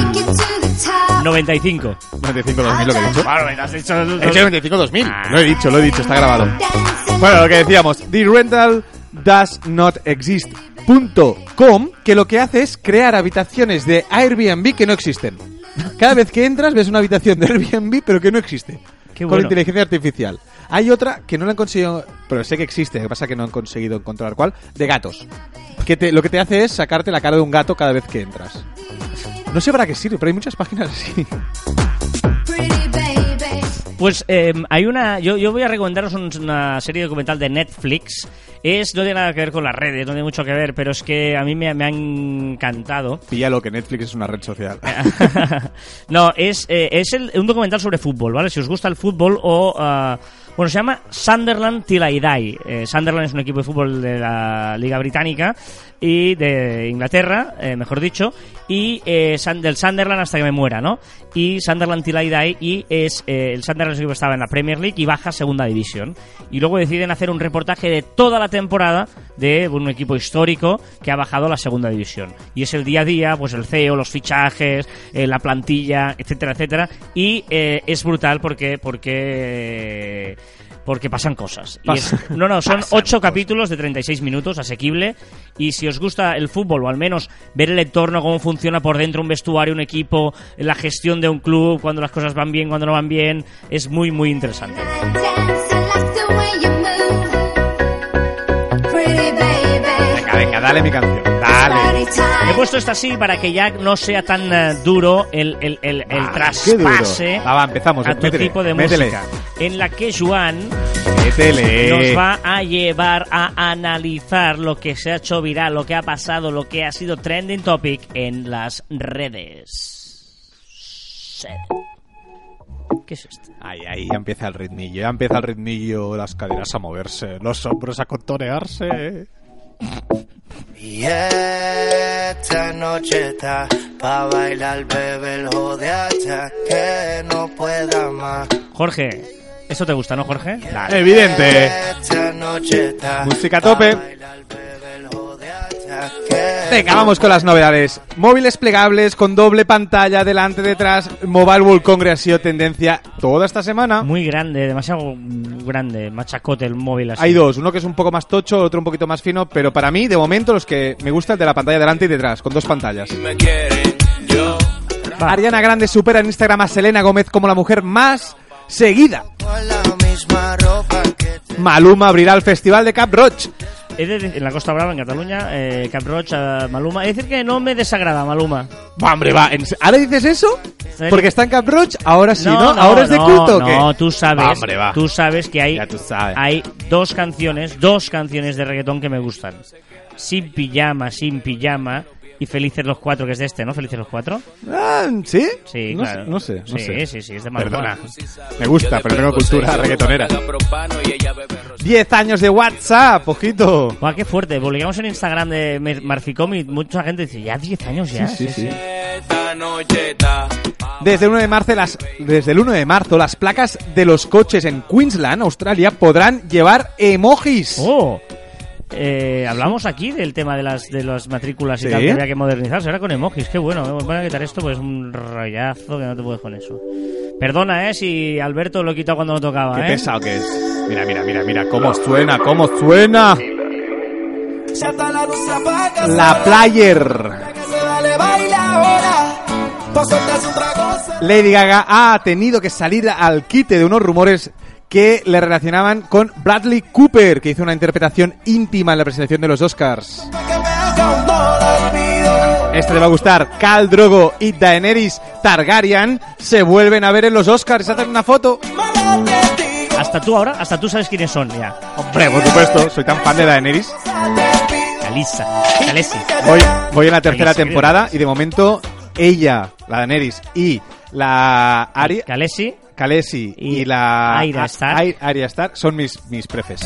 95. 95, 2000 lo que he dicho. Claro, has hecho... He dicho 95, 2000. Lo he dicho, lo he dicho, está grabado. Bueno, lo que decíamos, The Rental Does Not Exist.com, que lo que hace es crear habitaciones de Airbnb que no existen. Cada vez que entras ves una habitación de Airbnb pero que no existe. Qué con bueno. inteligencia artificial. Hay otra que no la han conseguido, pero sé que existe, lo que pasa es que no han conseguido encontrar cuál, de gatos. Que te, lo que te hace es sacarte la cara de un gato cada vez que entras. No sé para qué sirve, pero hay muchas páginas así. Pues eh, hay una. Yo, yo voy a recomendaros un- una serie documental de Netflix. Es, no tiene nada que ver con las redes, no tiene mucho que ver, pero es que a mí me, me ha encantado. Píllalo que Netflix es una red social. no, es, eh, es el- un documental sobre fútbol, ¿vale? Si os gusta el fútbol o... ah, bueno, se llama Sunderland Till I Die. Eh, Sunderland es un equipo de fútbol de la Liga Británica y de Inglaterra, eh, mejor dicho. y eh, del Sunderland hasta que me muera, ¿no? Y Sunderland Till I Die y es eh, el Sunderland que estaba en la Premier League y baja segunda división. Y luego deciden hacer un reportaje de toda la temporada de un equipo histórico que ha bajado a la segunda división. Y es el día a día, pues el CEO, los fichajes, eh, la plantilla, etcétera, etcétera. Y eh, es brutal porque porque porque pasan cosas. Y es- no, no, son ocho capítulos de 36 minutos, asequible. Y si os gusta el fútbol, o al menos ver el entorno, cómo funciona por dentro un vestuario, un equipo, la gestión de un club, cuando las cosas van bien, cuando no van bien, es muy, muy interesante. Venga, venga, dale mi canción. He puesto esta así para que ya no sea tan eh, duro el, el, el, el Ah, traspase qué duro. Va, va, empezamos. a tu Métele, tipo de métele. música. En la que Joan Métele. nos va a llevar a analizar lo que se ha hecho viral, lo que ha pasado, lo que ha sido trending topic en las redes. ¿Qué es esto? Ahí, ahí, ya empieza el ritmillo, ya empieza el ritmillo, las caderas a moverse, los hombros a contonearse. Y esta noche está pa' bailar, bebé, el jode hasta que no pueda más. Jorge, ¿esto te gusta, no, Jorge? Evidente. Esta noche está Música a tope. pa' bailar, Venga, vamos con las novedades. Móviles plegables con doble pantalla, delante, detrás. Mobile World Congress ha sido tendencia toda esta semana. Muy grande, demasiado grande, machacote el móvil así. Hay dos, uno que es un poco más tocho, otro un poquito más fino, pero para mí, de momento, los que me gusta el de la pantalla delante y detrás, con dos pantallas. Va. Ariana Grande supera en Instagram a Selena Gómez como la mujer más seguida. Maluma abrirá el festival de Cap Roach. De en la Costa Brava, en Cataluña, eh, Cap Maluma. Es decir que no me desagrada Maluma. Va, hombre, va. ¿en se- ¿Ahora dices eso? serio? Porque está en Cap Roach, ahora sí, ¿no? ¿Ahora es de no, culto o qué? No, tú sabes, Va, hombre, va. tú sabes que hay, Ya tú sabes. hay dos canciones, dos canciones de reggaetón que me gustan. Sin pijama, sin pijama y Felices los Cuatro, que es de este, ¿no? Felices los Cuatro. Ah, ¿Sí? Sí, no, claro. sé, no sé, no sí, sé. sí, sí, es de Maluma. Perdona. Me gusta, pero tengo cultura reggaetonera. 10 años de WhatsApp, ojito. Buah, qué fuerte. Publicamos en Instagram de Marficom y mucha gente dice, ya 10 años ya. Sí, sí, sí. Desde el 1 de marzo las desde el 1 de marzo las placas de los coches en Queensland, Australia, podrán llevar emojis. Oh. Eh, hablamos aquí del tema de las de las matrículas y Sí. tal que había que modernizarse ahora con emojis, qué bueno, voy a quitar esto pues es un rollazo que no te puedes con eso. Perdona, eh, si Alberto lo he quitado cuando no tocaba, Qué eh. pesado que es. Mira, mira, mira, mira cómo suena, cómo suena. La player. Lady Gaga ha tenido que salir al quite de unos rumores que le relacionaban con Bradley Cooper, que hizo una interpretación íntima en la presentación de los Oscars. Este te va a gustar. Khal Drogo y Daenerys Targaryen se vuelven a ver en los Oscars. Hacen una foto. Hasta tú ahora, hasta tú sabes quiénes son ya. Hombre, por supuesto, soy tan fan de Daenerys. Calisa, Calesi. Voy, voy en la tercera temporada y de momento ella, la Daenerys y la Arya, Calesi. Khaleesi y, Y la Arya a- Stark. Ai- Arya Stark son mis, mis prefes.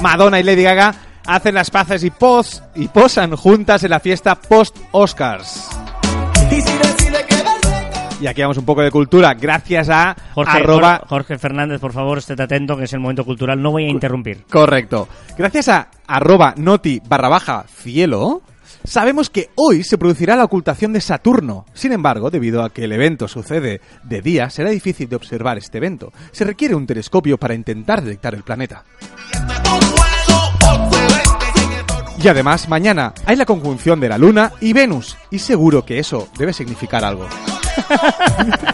Madonna y Lady Gaga hacen las paces y, pos, y posan juntas en la fiesta post-Oscars. Y aquí vamos un poco de cultura, gracias a Jorge, arroba... Jorge- Jorge Fernández, por favor, estate atento que es el momento cultural, no voy a interrumpir. Correcto. Gracias a arroba noti barra baja cielo, sabemos que hoy se producirá la ocultación de Saturno. Sin embargo, debido a que el evento sucede de día, será difícil de observar este evento. Se requiere un telescopio para intentar detectar el planeta. Y además, mañana hay la conjunción de la Luna y Venus. Y seguro que eso debe significar algo.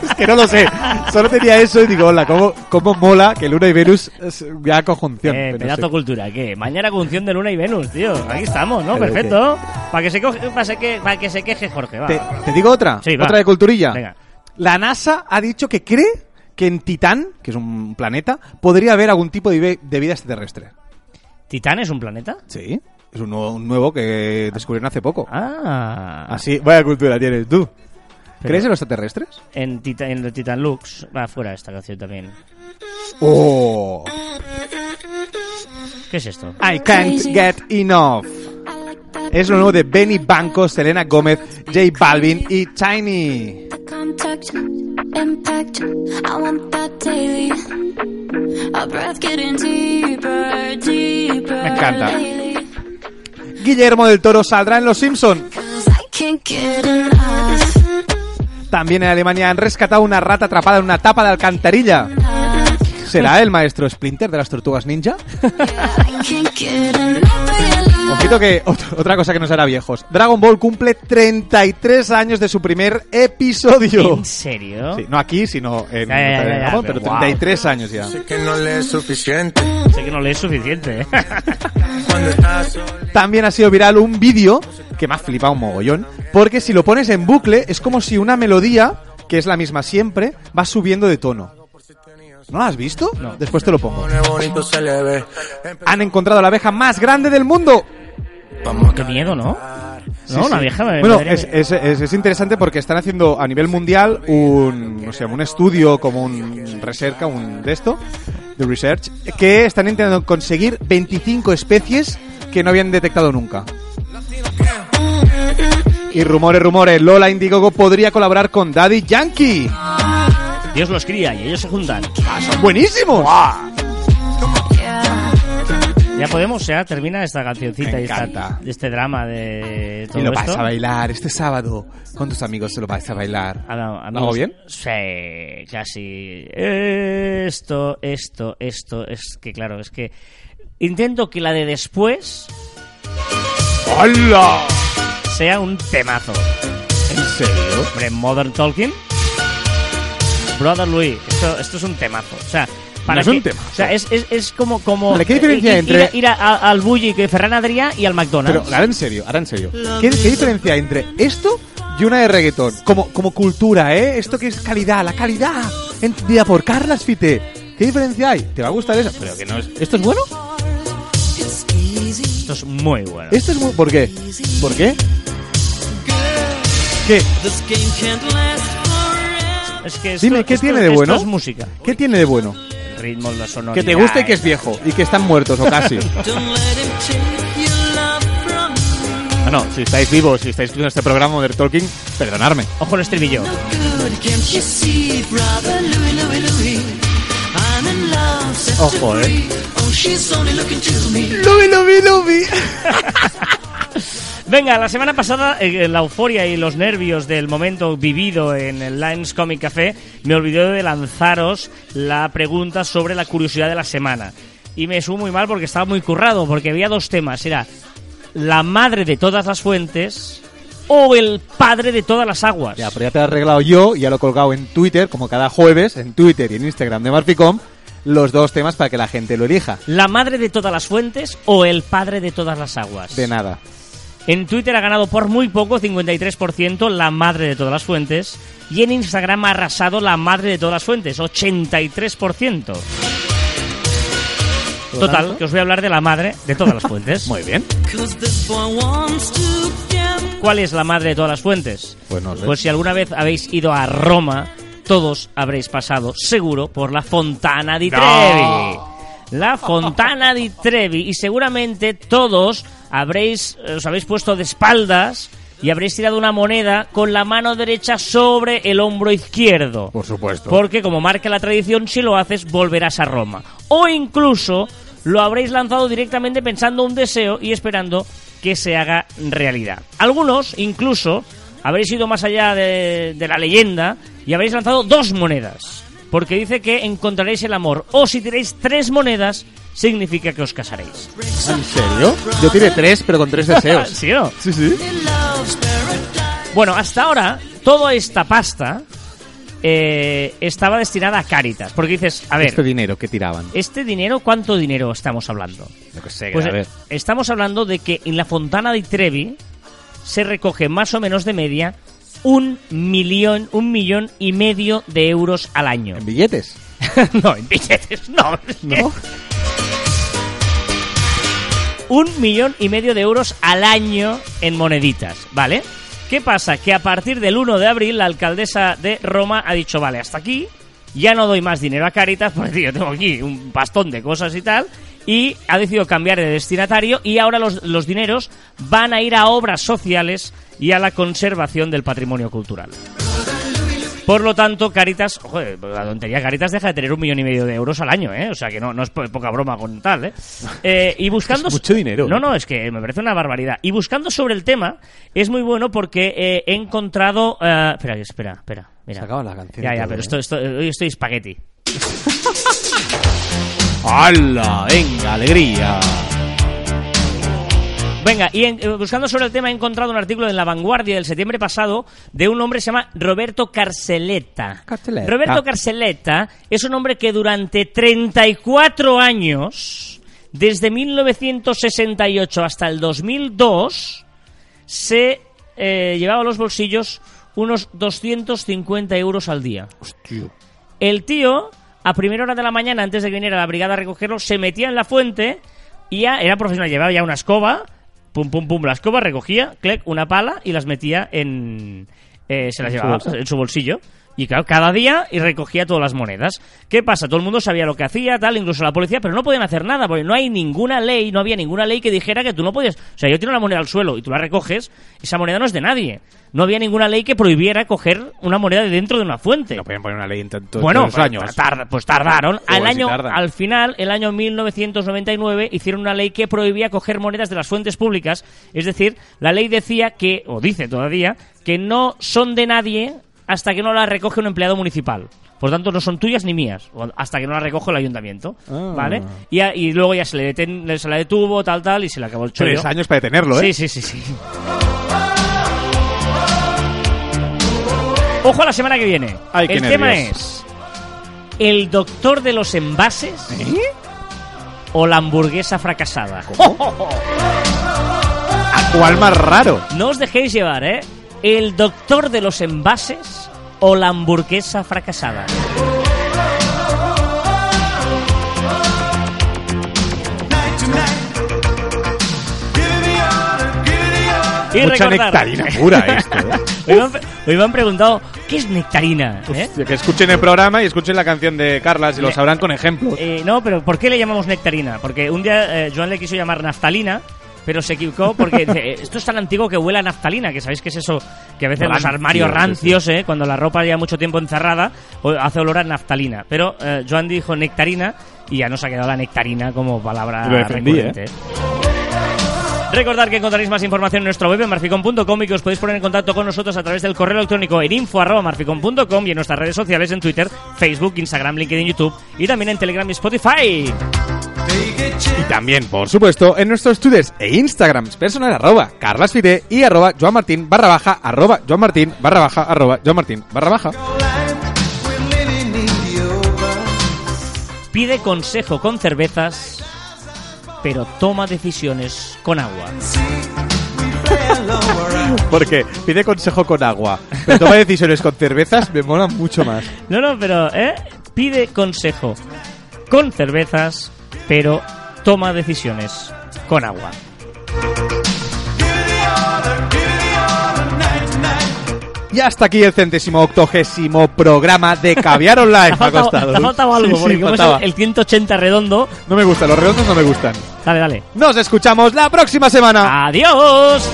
Es que no lo sé. Solo tenía eso y digo, hola, ¿cómo, cómo mola que Luna y Venus es ya conjunción? Eh, pedazo sí. cultura, ¿qué? Mañana conjunción de Luna y Venus, tío. Aquí estamos, ¿no? Pero Perfecto. Para que, se coge, para, que, para que se queje Jorge, va. ¿Te, te digo otra? Sí, va. otra de culturilla. Venga. La NASA ha dicho que cree que en Titán, que es un planeta, podría haber algún tipo de vida extraterrestre. ¿Titán es un planeta? Sí. Es un nuevo, un nuevo que descubrieron hace poco. Ah. Así, vaya cultura tienes tú. Pero- ¿Crees en los extraterrestres? En, Tita- en Titan Lux. Va fuera esta canción también. Oh, ¿Qué es esto? I can't get enough. Es lo nuevo de Benny Banco, Selena Gómez, J Balvin y Tiny. Contact, impact, I want that daily. Our breath getting deeper, deeper. Me encanta. Guillermo del Toro saldrá en Los Simpson. 'Cause I can't get enough. También en Alemania han rescatado una rata atrapada en una tapa de alcantarilla. ¿Será el maestro Splinter de las tortugas ninja? Ojito que ot- otra cosa que nos hará viejos. Dragon Ball cumple 33 años de su primer episodio. ¿En serio? Sí, no aquí, sino en Ya, ya, ya, ya, Dragon, pero pero wow. 33 años ya. Que no le es suficiente Sé que no le es suficiente. ¿eh? cuando estás solo. También ha sido viral un vídeo que me ha flipado un mogollón, porque si lo pones en bucle es como si una melodía, que es la misma siempre, va subiendo de tono. ¿No la has visto? No. Después te lo pongo. Han encontrado la abeja más grande del mundo. Vamos Qué miedo, ¿no? Sí, no, sí. una vieja. me- Bueno, madre es, es, es- es interesante porque están haciendo a nivel mundial un, no sé, un estudio como un recerca, un de esto, de research, que están intentando conseguir 25 especies que no habían detectado nunca. Y rumores, rumores, Lola Indiegogo podría colaborar con Daddy Yankee. Dios los cría y ellos se juntan. ¡Ah, son buenísimos! Ya podemos, ya termina esta cancioncita y esta- este drama de todo Y lo esto. vas a bailar este sábado con tus amigos, se lo vais a bailar. Ah, no, ¿Lo amigos, hago bien? Sí, casi. Esto, esto, esto, es que claro, es que intento que la de después ¡Hola! sea un temazo. ¿En serio? Hombre, Modern Talking. Brother Louis, esto, esto es un temazo. O sea, para No es que- un temazo. O sea, es, es, es como. como Vale, ¿qué diferencia ir, entre- ir ir a- a- al Bulli que Ferran Adrià y al McDonald's? Pero ahora en serio, ahora en serio. ¿Qué, qué diferencia hay entre esto y una de reggaetón? Como, como cultura, ¿eh? Esto que es calidad, la calidad entendida por Carlas Fite. ¿Qué diferencia hay? ¿Te va a gustar eso? Pero que no es... ¿Esto es bueno? Esto es muy bueno. ¿Esto es bueno? ¿Por qué? ¿Por qué? ¿Qué? Es que esto- Dime, ¿qué esto- tiene de esto bueno? es música. ¿Qué tiene de bueno? El ritmo, la sonoridad. Que te gusta y que es viejo. Y que están muertos o casi. Ah, no, si estáis vivos, si estáis viendo este programa Modern Talking, perdonadme. Ojo el estribillo. Ojo, eh. Lubi, lubi, lubi. Venga, la semana pasada, eh, la euforia y los nervios del momento vivido en el Lines Comic Café, me olvidé de lanzaros la pregunta sobre la curiosidad de la semana. Y me subo muy mal porque estaba muy currado, porque había dos temas. Era la madre de todas las fuentes o el padre de todas las aguas. Ya, pero ya te lo he arreglado yo, y ya lo he colgado en Twitter, como cada jueves, en Twitter y en Instagram de Marficom, los dos temas para que la gente lo elija. La madre de todas las fuentes o el padre de todas las aguas. De nada. En Twitter ha ganado por muy poco, 53%, la madre de todas las fuentes. Y en Instagram ha arrasado la madre de todas las fuentes, 83%. Total, que os voy a hablar de la madre de todas las fuentes. Muy bien. ¿Cuál es la madre de todas las fuentes? Pues no sé. Pues si alguna vez habéis ido a Roma, todos habréis pasado seguro por la Fontana di Trevi. La Fontana di Trevi. Y seguramente todos habréis, eh, os habéis puesto de espaldas y habréis tirado una moneda con la mano derecha sobre el hombro izquierdo. Por supuesto. Porque como marca la tradición, si lo haces, volverás a Roma. O incluso lo habréis lanzado directamente pensando un deseo y esperando que se haga realidad. Algunos, incluso, habréis ido más allá de, de la leyenda y habréis lanzado dos monedas. Porque dice que encontraréis el amor. O si tiréis tres monedas, significa que os casaréis. ¿En serio? Yo tiré tres, pero con tres deseos. ¿Sí o no? Sí, sí. Bueno, hasta ahora, toda esta pasta eh, estaba destinada a Cáritas. Porque dices, a ver, Este dinero que tiraban. ¿este dinero cuánto dinero estamos hablando? Lo que sé, Pues a ver. estamos hablando de que en la Fontana di Trevi se recoge más o menos de media un millón, un millón y medio de euros al año. ¿En billetes? no, en billetes, no. ¿No? un millón y medio de euros al año en moneditas, ¿vale? ¿Qué pasa? Que a partir del 1 de abril la alcaldesa de Roma ha dicho, vale, hasta aquí, ya no doy más dinero a Caritas porque tío, tengo aquí un pastón de cosas y tal, y ha decidido cambiar de destinatario y ahora los, los dineros van a ir a obras sociales y a la conservación del patrimonio cultural. Por lo tanto, Caritas, joder, la tontería, Caritas deja de tener un millón y medio de euros al año, ¿eh? O sea que no, no es po- poca broma con tal, ¿eh? Eh, y buscando... Es mucho dinero, No, ¿eh? no, es que me parece una barbaridad. Y buscando sobre el tema, es muy bueno porque eh, he encontrado... eh, espera, espera, espera. Mira. Se acaba la canción Ya, ya, pero ¿eh? esto, esto, hoy estoy espagueti. ¡Hala! ¡Venga, alegría! Venga, y en- eh, buscando sobre el tema he encontrado un artículo en La Vanguardia del septiembre pasado de un hombre que se llama Roberto Carceleta. Carceleta. Roberto Carceleta es un hombre que durante 34 años, desde 1968 hasta el 2002, se eh, llevaba a los bolsillos unos 250 euros al día. Hostia. El tío, a primera hora de la mañana, antes de que viniera la brigada a recogerlo, se metía en la fuente y ya era profesional, llevaba ya una escoba, pum, pum, pum, la escoba, recogía, clec, una pala y las metía en... eh, se las llevaba en su bolsillo. Y claro, cada día y recogía todas las monedas. ¿Qué pasa? Todo el mundo sabía lo que hacía, tal, incluso la policía, pero no podían hacer nada, porque no hay ninguna ley, no había ninguna ley que dijera que tú no podías. O sea, yo tiro una moneda al suelo y tú la recoges, esa moneda no es de nadie. No había ninguna ley que prohibiera coger una moneda de dentro de una fuente. No pueden poner una ley en tantos Bueno, pues, años. pues tardaron. Al, si año, tardan. al final, el año 1999, hicieron una ley que prohibía coger monedas de las fuentes públicas. Es decir, la ley decía que, o dice todavía, que no son de nadie hasta que no las recoge un empleado municipal. Por tanto, no son tuyas ni mías, hasta que no las recoge el ayuntamiento. Ah. ¿Vale? Y, a- y luego ya se le, deten- se la detuvo, tal, tal, y se le acabó el chollo. Tres años para detenerlo, ¿eh? Sí, sí, sí, sí. Ojo a la semana que viene. Ay, el tema nervios. es el doctor de los envases ¿Eh? o la hamburguesa fracasada. ¿A cuál más raro? No os dejéis llevar, ¿eh? El doctor de los envases o la hamburguesa fracasada. Y Mucha recordar- nectarina pura esto, ¿eh? Hoy me, han, preguntado, ¿qué es nectarina? ¿Eh? Hostia, Que escuchen el programa y escuchen la canción de Carlas y lo sabrán con ejemplos. Eh, no, pero ¿por qué le llamamos nectarina? Porque un día eh, Joan le quiso llamar naftalina, pero se equivocó porque dice, eh, esto es tan antiguo que huele a naftalina, que sabéis que es eso, que a veces los armarios rancios, eh, cuando la ropa lleva mucho tiempo encerrada, hace olor a naftalina. Pero eh, Joan dijo nectarina y ya nos ha quedado la nectarina como palabra Lo defendí, recurrente. Recordad que encontraréis más información en nuestro web en marficon.com y que os podéis poner en contacto con nosotros a través del correo electrónico en info.marficon.com y en nuestras redes sociales en Twitter, Facebook, Instagram, LinkedIn, YouTube y también en Telegram y Spotify. Y también, por supuesto, en nuestros twitters e instagrams personal arroba carlasfide y arroba joanmartin barra baja arroba joanmartin barra baja arroba joanmartin barra baja. Pide consejo con cervezas, pero toma decisiones con agua. Porque pide consejo con agua, pero toma decisiones con cervezas, me mola mucho más. No, no, pero, ¿eh? Pide consejo con cervezas, pero toma decisiones con agua. Y hasta aquí el centésimo octogésimo programa de Caviar Online. Te ha costado, te ha faltado algo, Sí, sí, porque como es faltaba. el, el 180 redondo. No me gusta, los redondos no me gustan. Dale, dale. Nos escuchamos la próxima semana. ¡Adiós!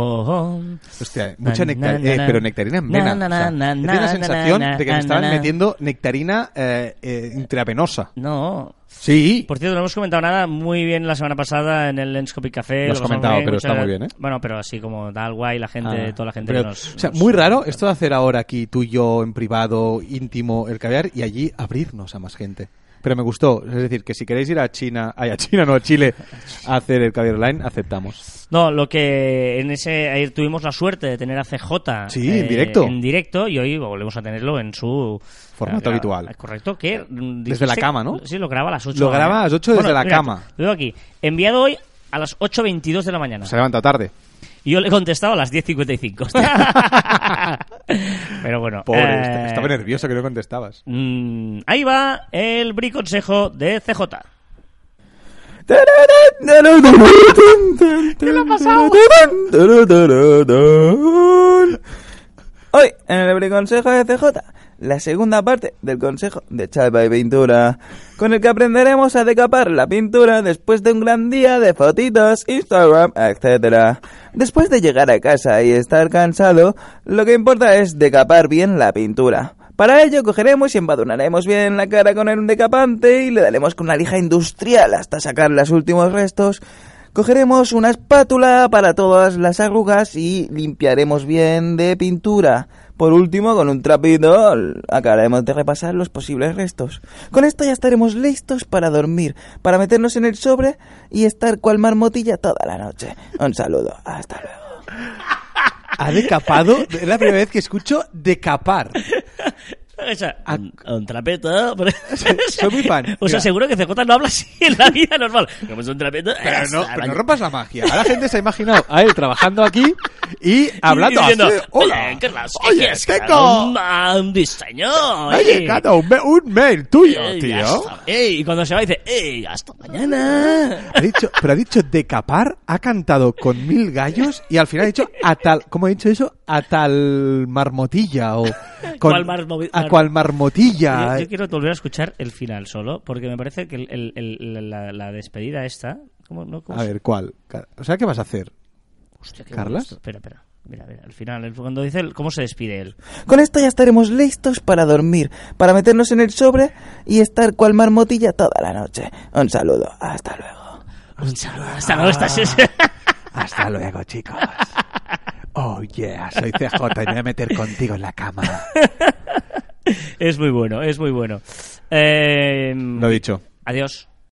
Oh, oh. Hostia, mucha Na, nectarina, na, na, pero nectarina en na, vena. na, o sea, na, na, tengo la sensación de que me estaban metiendo nectarina eh, eh, intravenosa. No. Sí. Por cierto, no hemos comentado nada muy bien la semana pasada en el Lenscopic Café. Lo has comentado, pero está muchas- muy bien, ¿eh? Bueno, pero así como tal guay, la gente, Ah, toda la gente pero, que nos... o sea, nos- muy raro esto de hacer ahora aquí tú y yo en privado, íntimo, el caviar y allí abrirnos a más gente. Pero me gustó, es decir, que si queréis ir a China, ay, a China, no a Chile, a hacer el caviar online, aceptamos. No, lo que en ese tuvimos la suerte de tener a CJ Sí, en directo. en directo y hoy volvemos a tenerlo en su Formato eh, habitual. Correcto, que Desde la cama, ¿no? Sí, lo graba a las 8. Lo graba a las 8 desde la cama. Lo veo aquí. Enviado hoy a las 8.22 de la mañana. Se ha levantado tarde. Y yo le he contestado a las 10.55. hostia. Pero bueno. Pobre, eh, esta- estaba nervioso que no contestabas. mm, ahí va el briconsejo de CJ. ¿Qué le ha pasado? Hoy, en el briconsejo de CJ, la segunda parte del consejo de chapa y pintura, con el que aprenderemos a decapar la pintura después de un gran día de fotitos, Instagram, etc. Después de llegar a casa y estar cansado, lo que importa es decapar bien la pintura. Para ello cogeremos y embadurnaremos bien la cara con el decapante y le daremos con una lija industrial hasta sacar los últimos restos. Cogeremos una espátula para todas las arrugas y limpiaremos bien de pintura. Por último, con un trapito acabaremos de repasar los posibles restos. Con esto ya estaremos listos para dormir, para meternos en el sobre y estar cual marmotilla toda la noche. Un saludo, hasta luego. Ha decapado. Es la primera vez que escucho decapar. O sea, A- un, un trapeto. Soy muy fan. O sea, Mira. seguro que CJ no habla así en la vida normal. Como es un trapeto. Pero no, pero no rompas la magia. Ahora la gente se ha imaginado a él trabajando aquí y hablando y diciendo, así. Hola. Oye, Carlos, Oye, ¿qué es que tengo- un, un diseño. Oye. un, ma- un mail tuyo, Ey, tío. hasta- ey, y cuando se va dice, ¡Ey, hasta mañana! Ha dicho, pero ha dicho decapar, ha cantado con mil gallos y al final ha dicho a tal, ¿cómo ha dicho eso? A tal marmotilla o con, Cual marmo- a cual marmotilla. Yo, yo quiero volver a escuchar el final solo, porque me parece que el- el- el- la, la despedida esta... ¿cómo, no, cómo A se- ver, ¿cuál? O sea, ¿qué vas a hacer? Hostia, qué ¿Carlas? Espera, espera. Mira, mira, al final, cuando dice el- cómo se despide él. Con esto ya estaremos listos para dormir, para meternos en el sobre y estar cual marmotilla toda la noche. Un saludo, hasta luego. Un saludo. Hasta luego, estás... Hasta luego, chicos. Oh, yeah, soy CJ y me voy a meter contigo en la cama. es muy bueno, es muy bueno. Eh, Lo dicho. Adiós.